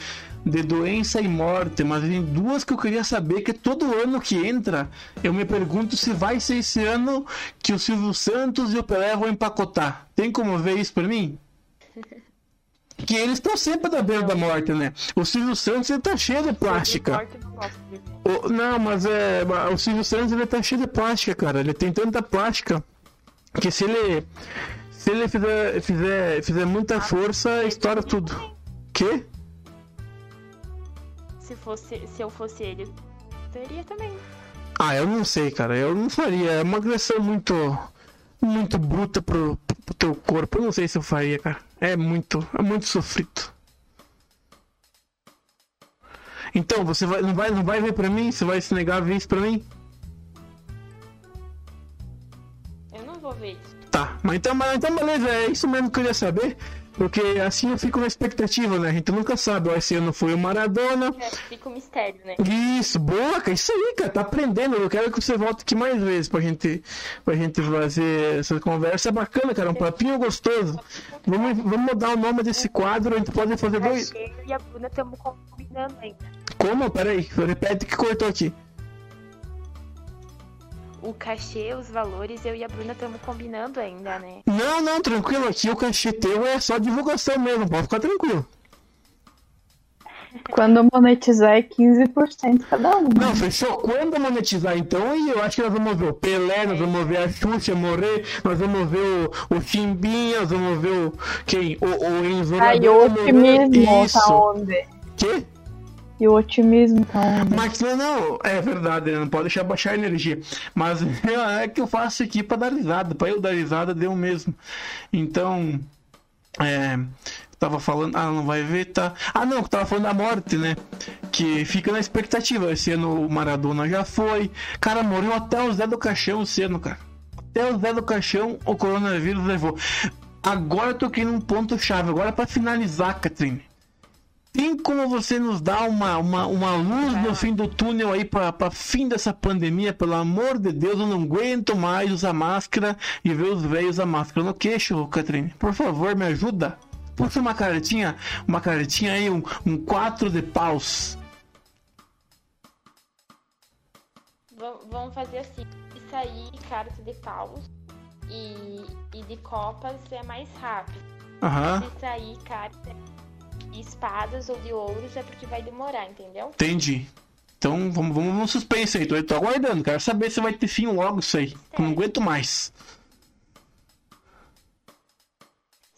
[SPEAKER 1] de doença e morte, mas tem duas que eu queria saber, que todo ano que entra, eu me pergunto se vai ser esse ano que o Silvio Santos e o Pelé vão empacotar. Tem como ver isso pra mim? Que eles estão sempre da beira da morte, né? O Silvio Santos ele tá cheio de plástica. O- não, mas é. O Silvio Santos ele tá cheio de plástica, cara. Ele tem tanta plástica que se ele. Se ele fizer, fizer, fizer muita força, estoura tudo. Quê?
[SPEAKER 2] Se, fosse, se eu fosse ele, eu teria também.
[SPEAKER 1] Ah, eu não sei, cara. Eu não faria. É uma agressão muito. Muito bruta pro, pro teu corpo. Eu não sei se eu faria, cara. É muito. É muito sofrido. Então, você vai, não, vai, não vai ver pra mim? Você vai se negar a ver isso pra mim?
[SPEAKER 2] Eu não vou ver isso.
[SPEAKER 1] Tá, mas então, mas então beleza, é isso mesmo que eu queria saber. Porque assim eu fico na expectativa, né? A gente nunca sabe, ó, esse ano foi o Maradona.
[SPEAKER 2] É, fica um mistério, né?
[SPEAKER 1] Isso, boa, cara, isso aí, cara, tá aprendendo. Eu quero que você volte aqui mais vezes pra gente, pra gente fazer essa conversa É bacana, cara, um papinho gostoso. Vamos, vamos mudar o nome desse quadro, a gente pode fazer dois.
[SPEAKER 2] Eu e a Bruna estamos combinando ainda.
[SPEAKER 1] Como? Peraí, repete que cortou aqui.
[SPEAKER 2] O cachê, os valores, eu e a Bruna estamos combinando ainda, né?
[SPEAKER 1] Não, não, tranquilo, aqui o cachê teu é só divulgação mesmo, pode ficar tranquilo.
[SPEAKER 3] Quando monetizar é 15% cada um.
[SPEAKER 1] Não, fechou. Quando monetizar, então, aí eu acho que nós vamos ver o Pelé, nós vamos ver a Xuxa morrer, nós vamos ver o, o Chimbinha, nós vamos ver o. Quem? O, o Enzo
[SPEAKER 3] Aí o otimismo
[SPEAKER 1] Isso.
[SPEAKER 3] tá onde?
[SPEAKER 1] Quê?
[SPEAKER 3] E o otimismo tá onde?
[SPEAKER 1] Mas não, é verdade, né? não pode deixar baixar a energia. Mas é que eu faço aqui pra dar risada, pra eu dar risada deu mesmo. Então, é, tava falando, ah, não vai ver, tá? Ah, não, tava falando da morte, né? Que fica na expectativa. Esse ano o Maradona já foi. Cara, morreu até o Zé do Caixão esse ano, cara. Até o Zé do Caixão o coronavírus levou. Agora eu tô aqui num ponto chave. Agora pra finalizar, Catrine. Tem como você nos dar uma, uma, uma luz no fim do túnel aí para fim dessa pandemia? Pelo amor de Deus, eu não aguento mais usar máscara e ver os velhos usar máscara no queixo, Catrine. Por favor, me ajuda. Puxa uma caretinha, uma caretinha aí, um, um quatro de paus.
[SPEAKER 2] Va- Vamos fazer assim. Se sair carta de paus e, e de copas é mais rápido.
[SPEAKER 1] Aham,
[SPEAKER 2] Se sair carta espadas ou de ouros é porque vai demorar, entendeu?
[SPEAKER 1] entendi. Então vamos, vamos no suspense aí. Tô, eu tô aguardando, quero saber se vai ter fim logo isso aí. eu não aguento mais.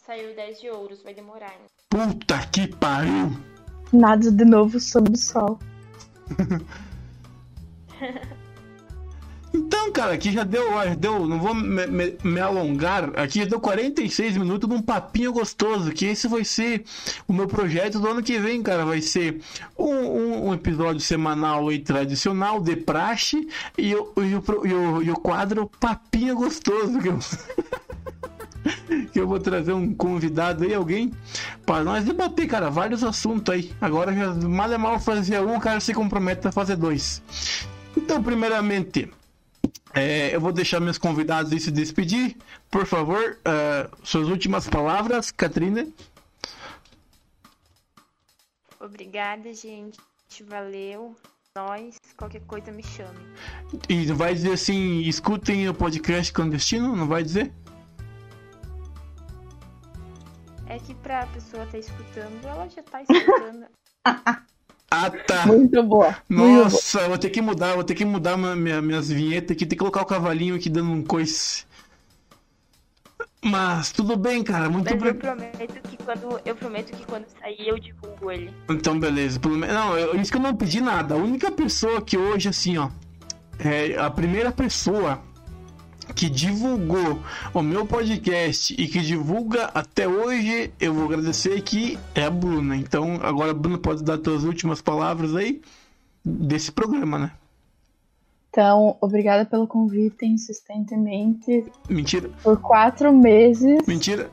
[SPEAKER 2] Saiu 10 de ouros, vai demorar.
[SPEAKER 1] Puta que pariu!
[SPEAKER 3] Nada de novo sob o sol.
[SPEAKER 1] Então, cara, aqui já deu, já deu, não vou me, me- me alongar, aqui já deu 46 minutos de um papinho gostoso, que esse vai ser o meu projeto do ano que vem, cara, vai ser um, um- um episódio semanal e tradicional, de praxe, e o, e e e o quadro papinho gostoso, que eu... que eu vou trazer um convidado aí, alguém, para nós debater, cara, vários assuntos aí. Agora, já, mal é mal fazer um, o cara se compromete a fazer dois. Então, primeiramente, é, eu vou deixar meus convidados se despedir. Por favor, é, suas últimas palavras, Catrina.
[SPEAKER 2] Obrigada, gente. Valeu. Nós, qualquer coisa me chame.
[SPEAKER 1] E vai dizer assim: escutem o podcast clandestino? Não vai dizer?
[SPEAKER 2] É que pra pessoa estar escutando, ela já tá escutando.
[SPEAKER 1] Ah, tá.
[SPEAKER 3] Muito boa. Muito boa.
[SPEAKER 1] Nossa, eu vou ter que mudar, vou ter que mudar minha- minhas vinhetas aqui, tem que colocar o cavalinho aqui dando um coice. Mas tudo bem, cara, muito
[SPEAKER 2] Mas eu
[SPEAKER 1] obrigado.
[SPEAKER 2] prometo que quando eu prometo que quando sair eu divulgo ele.
[SPEAKER 1] Então, beleza. Pelo menos, não, eu, isso que eu não pedi nada. A única pessoa que hoje, assim, ó, é a primeira pessoa que divulgou o meu podcast e que divulga até hoje, eu vou agradecer aqui, é a Bruna. Então, agora a Bruna pode dar suas últimas palavras aí desse programa, né?
[SPEAKER 3] Então, obrigada pelo convite insistentemente
[SPEAKER 1] Mentira,
[SPEAKER 3] por quatro meses.
[SPEAKER 1] mentira.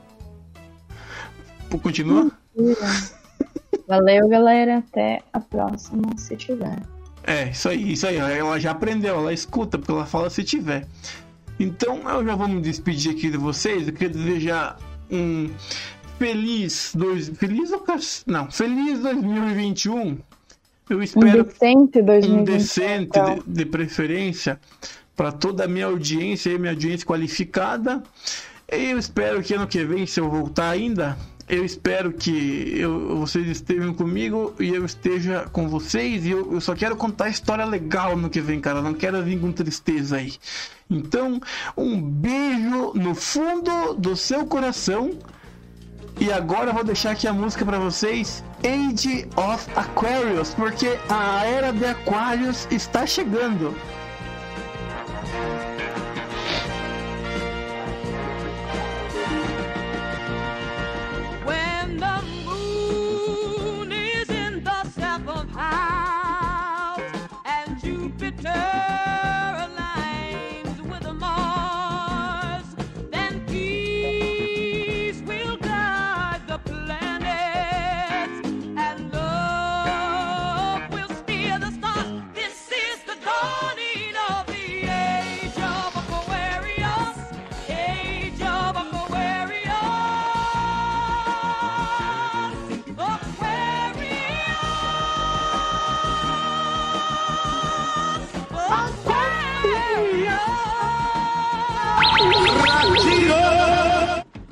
[SPEAKER 1] Continua?
[SPEAKER 3] Valeu, galera. Até a próxima, se tiver.
[SPEAKER 1] É, isso aí, isso aí. Ela já aprendeu, ela escuta, porque ela fala se tiver. Então, eu já vou me despedir aqui de vocês. Eu queria desejar um feliz. Dois, feliz Não, feliz 2021. Eu
[SPEAKER 3] Um
[SPEAKER 1] espero
[SPEAKER 3] decente
[SPEAKER 1] um
[SPEAKER 3] 2021.
[SPEAKER 1] decente
[SPEAKER 3] então.
[SPEAKER 1] de, de preferência para toda a minha audiência e minha audiência qualificada. Eu espero que ano que vem, se eu voltar ainda, eu espero que eu- vocês estejam comigo e eu esteja com vocês. E eu, eu só quero contar história legal no que vem, cara. Não quero vir com tristeza aí. Então, um beijo no fundo do seu coração. E agora eu vou deixar aqui a música pra vocês, Age of Aquarius, porque a era de Aquários está chegando.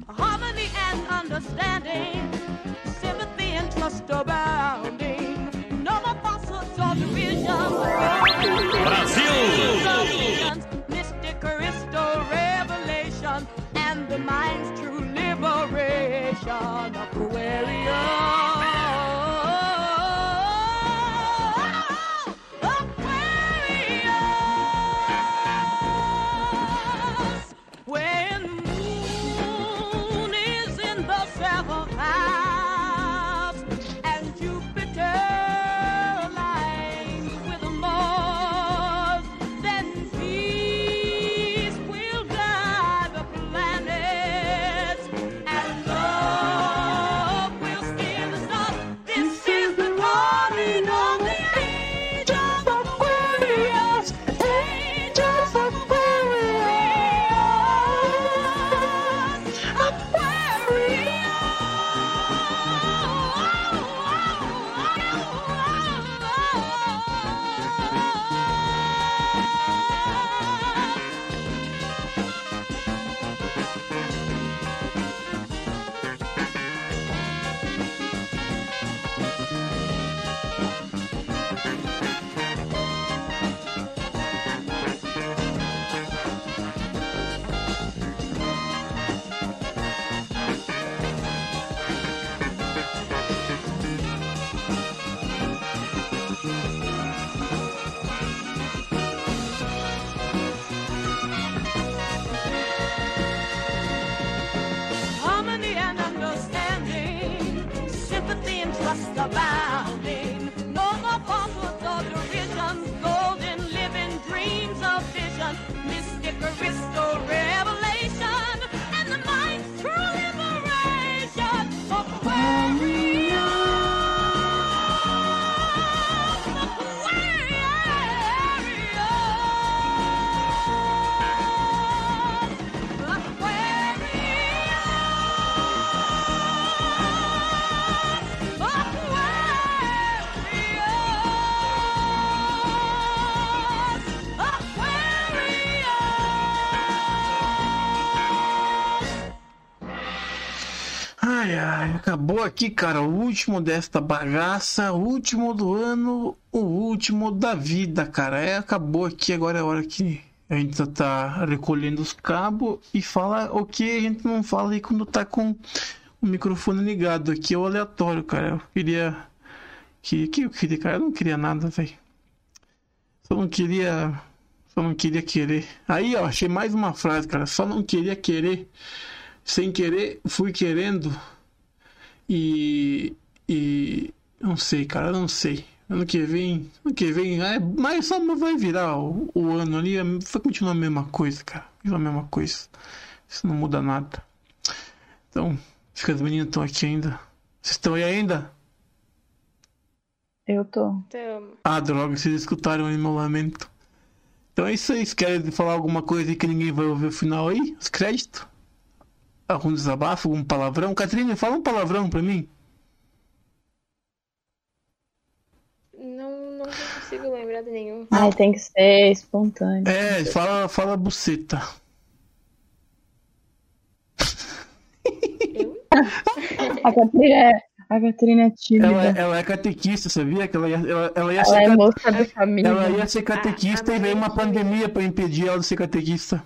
[SPEAKER 4] Harmony and understanding, sympathy and trust abounding. No more falsehoods or division. Brasil! Just
[SPEAKER 1] about it. Acabou aqui, cara. O último desta bagaça, o último do ano, o último da vida, cara. É, acabou aqui. Agora é a hora que a gente tá recolhendo os cabos e fala o que a gente não fala aí quando tá com o microfone ligado. Aqui é o aleatório, cara. Eu queria. Que, que eu queria, cara? Eu não queria nada, velho. Só não queria. Só não queria querer. Aí, ó, achei mais uma frase, cara. Só não queria querer sem querer, fui querendo e. E. Não sei, cara, não sei. Ano que vem. Ano que vem. É, mas só vai virar o, o ano ali. é, Vai continuar a mesma coisa, cara. A mesma coisa. Isso não muda nada. Então, acho que as meninas estão aqui ainda. Vocês estão aí ainda?
[SPEAKER 3] Eu tô.
[SPEAKER 1] Ah, droga, vocês escutaram aí meu lamento. Então é isso aí. Vocês querem falar alguma coisa que ninguém vai ouvir o final aí? Os créditos? Algum desabafo, algum palavrão? Catrine, fala um palavrão pra mim.
[SPEAKER 2] não, não consigo lembrar de nenhum.
[SPEAKER 3] Ai, tem que ser espontâneo.
[SPEAKER 1] É, fala, fala buceta.
[SPEAKER 2] Eu?
[SPEAKER 3] A Catrina é, a Catrina é tímida.
[SPEAKER 1] Ela, ela é catequista, sabia? Que ela ia, ela, ela ia
[SPEAKER 3] Ela
[SPEAKER 1] ser,
[SPEAKER 3] é moça da família.
[SPEAKER 1] ela ia ser catequista
[SPEAKER 2] Ah,
[SPEAKER 1] e veio uma pandemia pra impedir ela de ser catequista.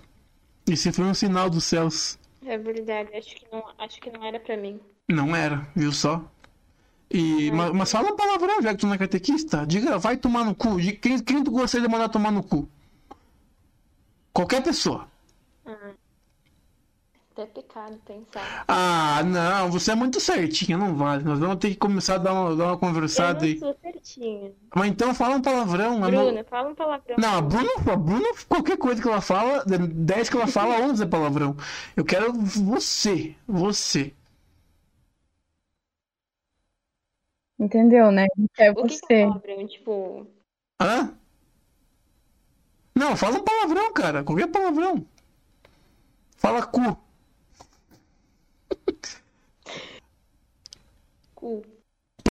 [SPEAKER 1] Isso foi um sinal dos céus.
[SPEAKER 2] É verdade, acho que não, acho que não era pra mim.
[SPEAKER 1] Não era, viu só? E, mas, mas fala palavrão, já que tu não é catequista. Diga, vai tomar no cu. Quem, quem tu gostaria de mandar tomar no cu? Qualquer pessoa.
[SPEAKER 2] Até pecado pensar.
[SPEAKER 1] Ah, não, você é muito certinha, não vale. Nós vamos ter que começar a dar uma, dar uma
[SPEAKER 2] Eu
[SPEAKER 1] conversada
[SPEAKER 2] não
[SPEAKER 1] aí.
[SPEAKER 2] sou certinha.
[SPEAKER 1] Mas então fala um palavrão. a não-
[SPEAKER 2] Bruna, fala um palavrão.
[SPEAKER 1] Não, a Bruna, a Bruna, qualquer coisa que ela fala, 10 que ela fala, 11 é palavrão. Eu quero você, você.
[SPEAKER 3] Entendeu, né? É
[SPEAKER 2] O que, que é
[SPEAKER 3] você.
[SPEAKER 2] palavrão? Tipo,
[SPEAKER 1] Hã? Não, fala um palavrão, cara. Qualquer palavrão. Fala cu.
[SPEAKER 2] Cu.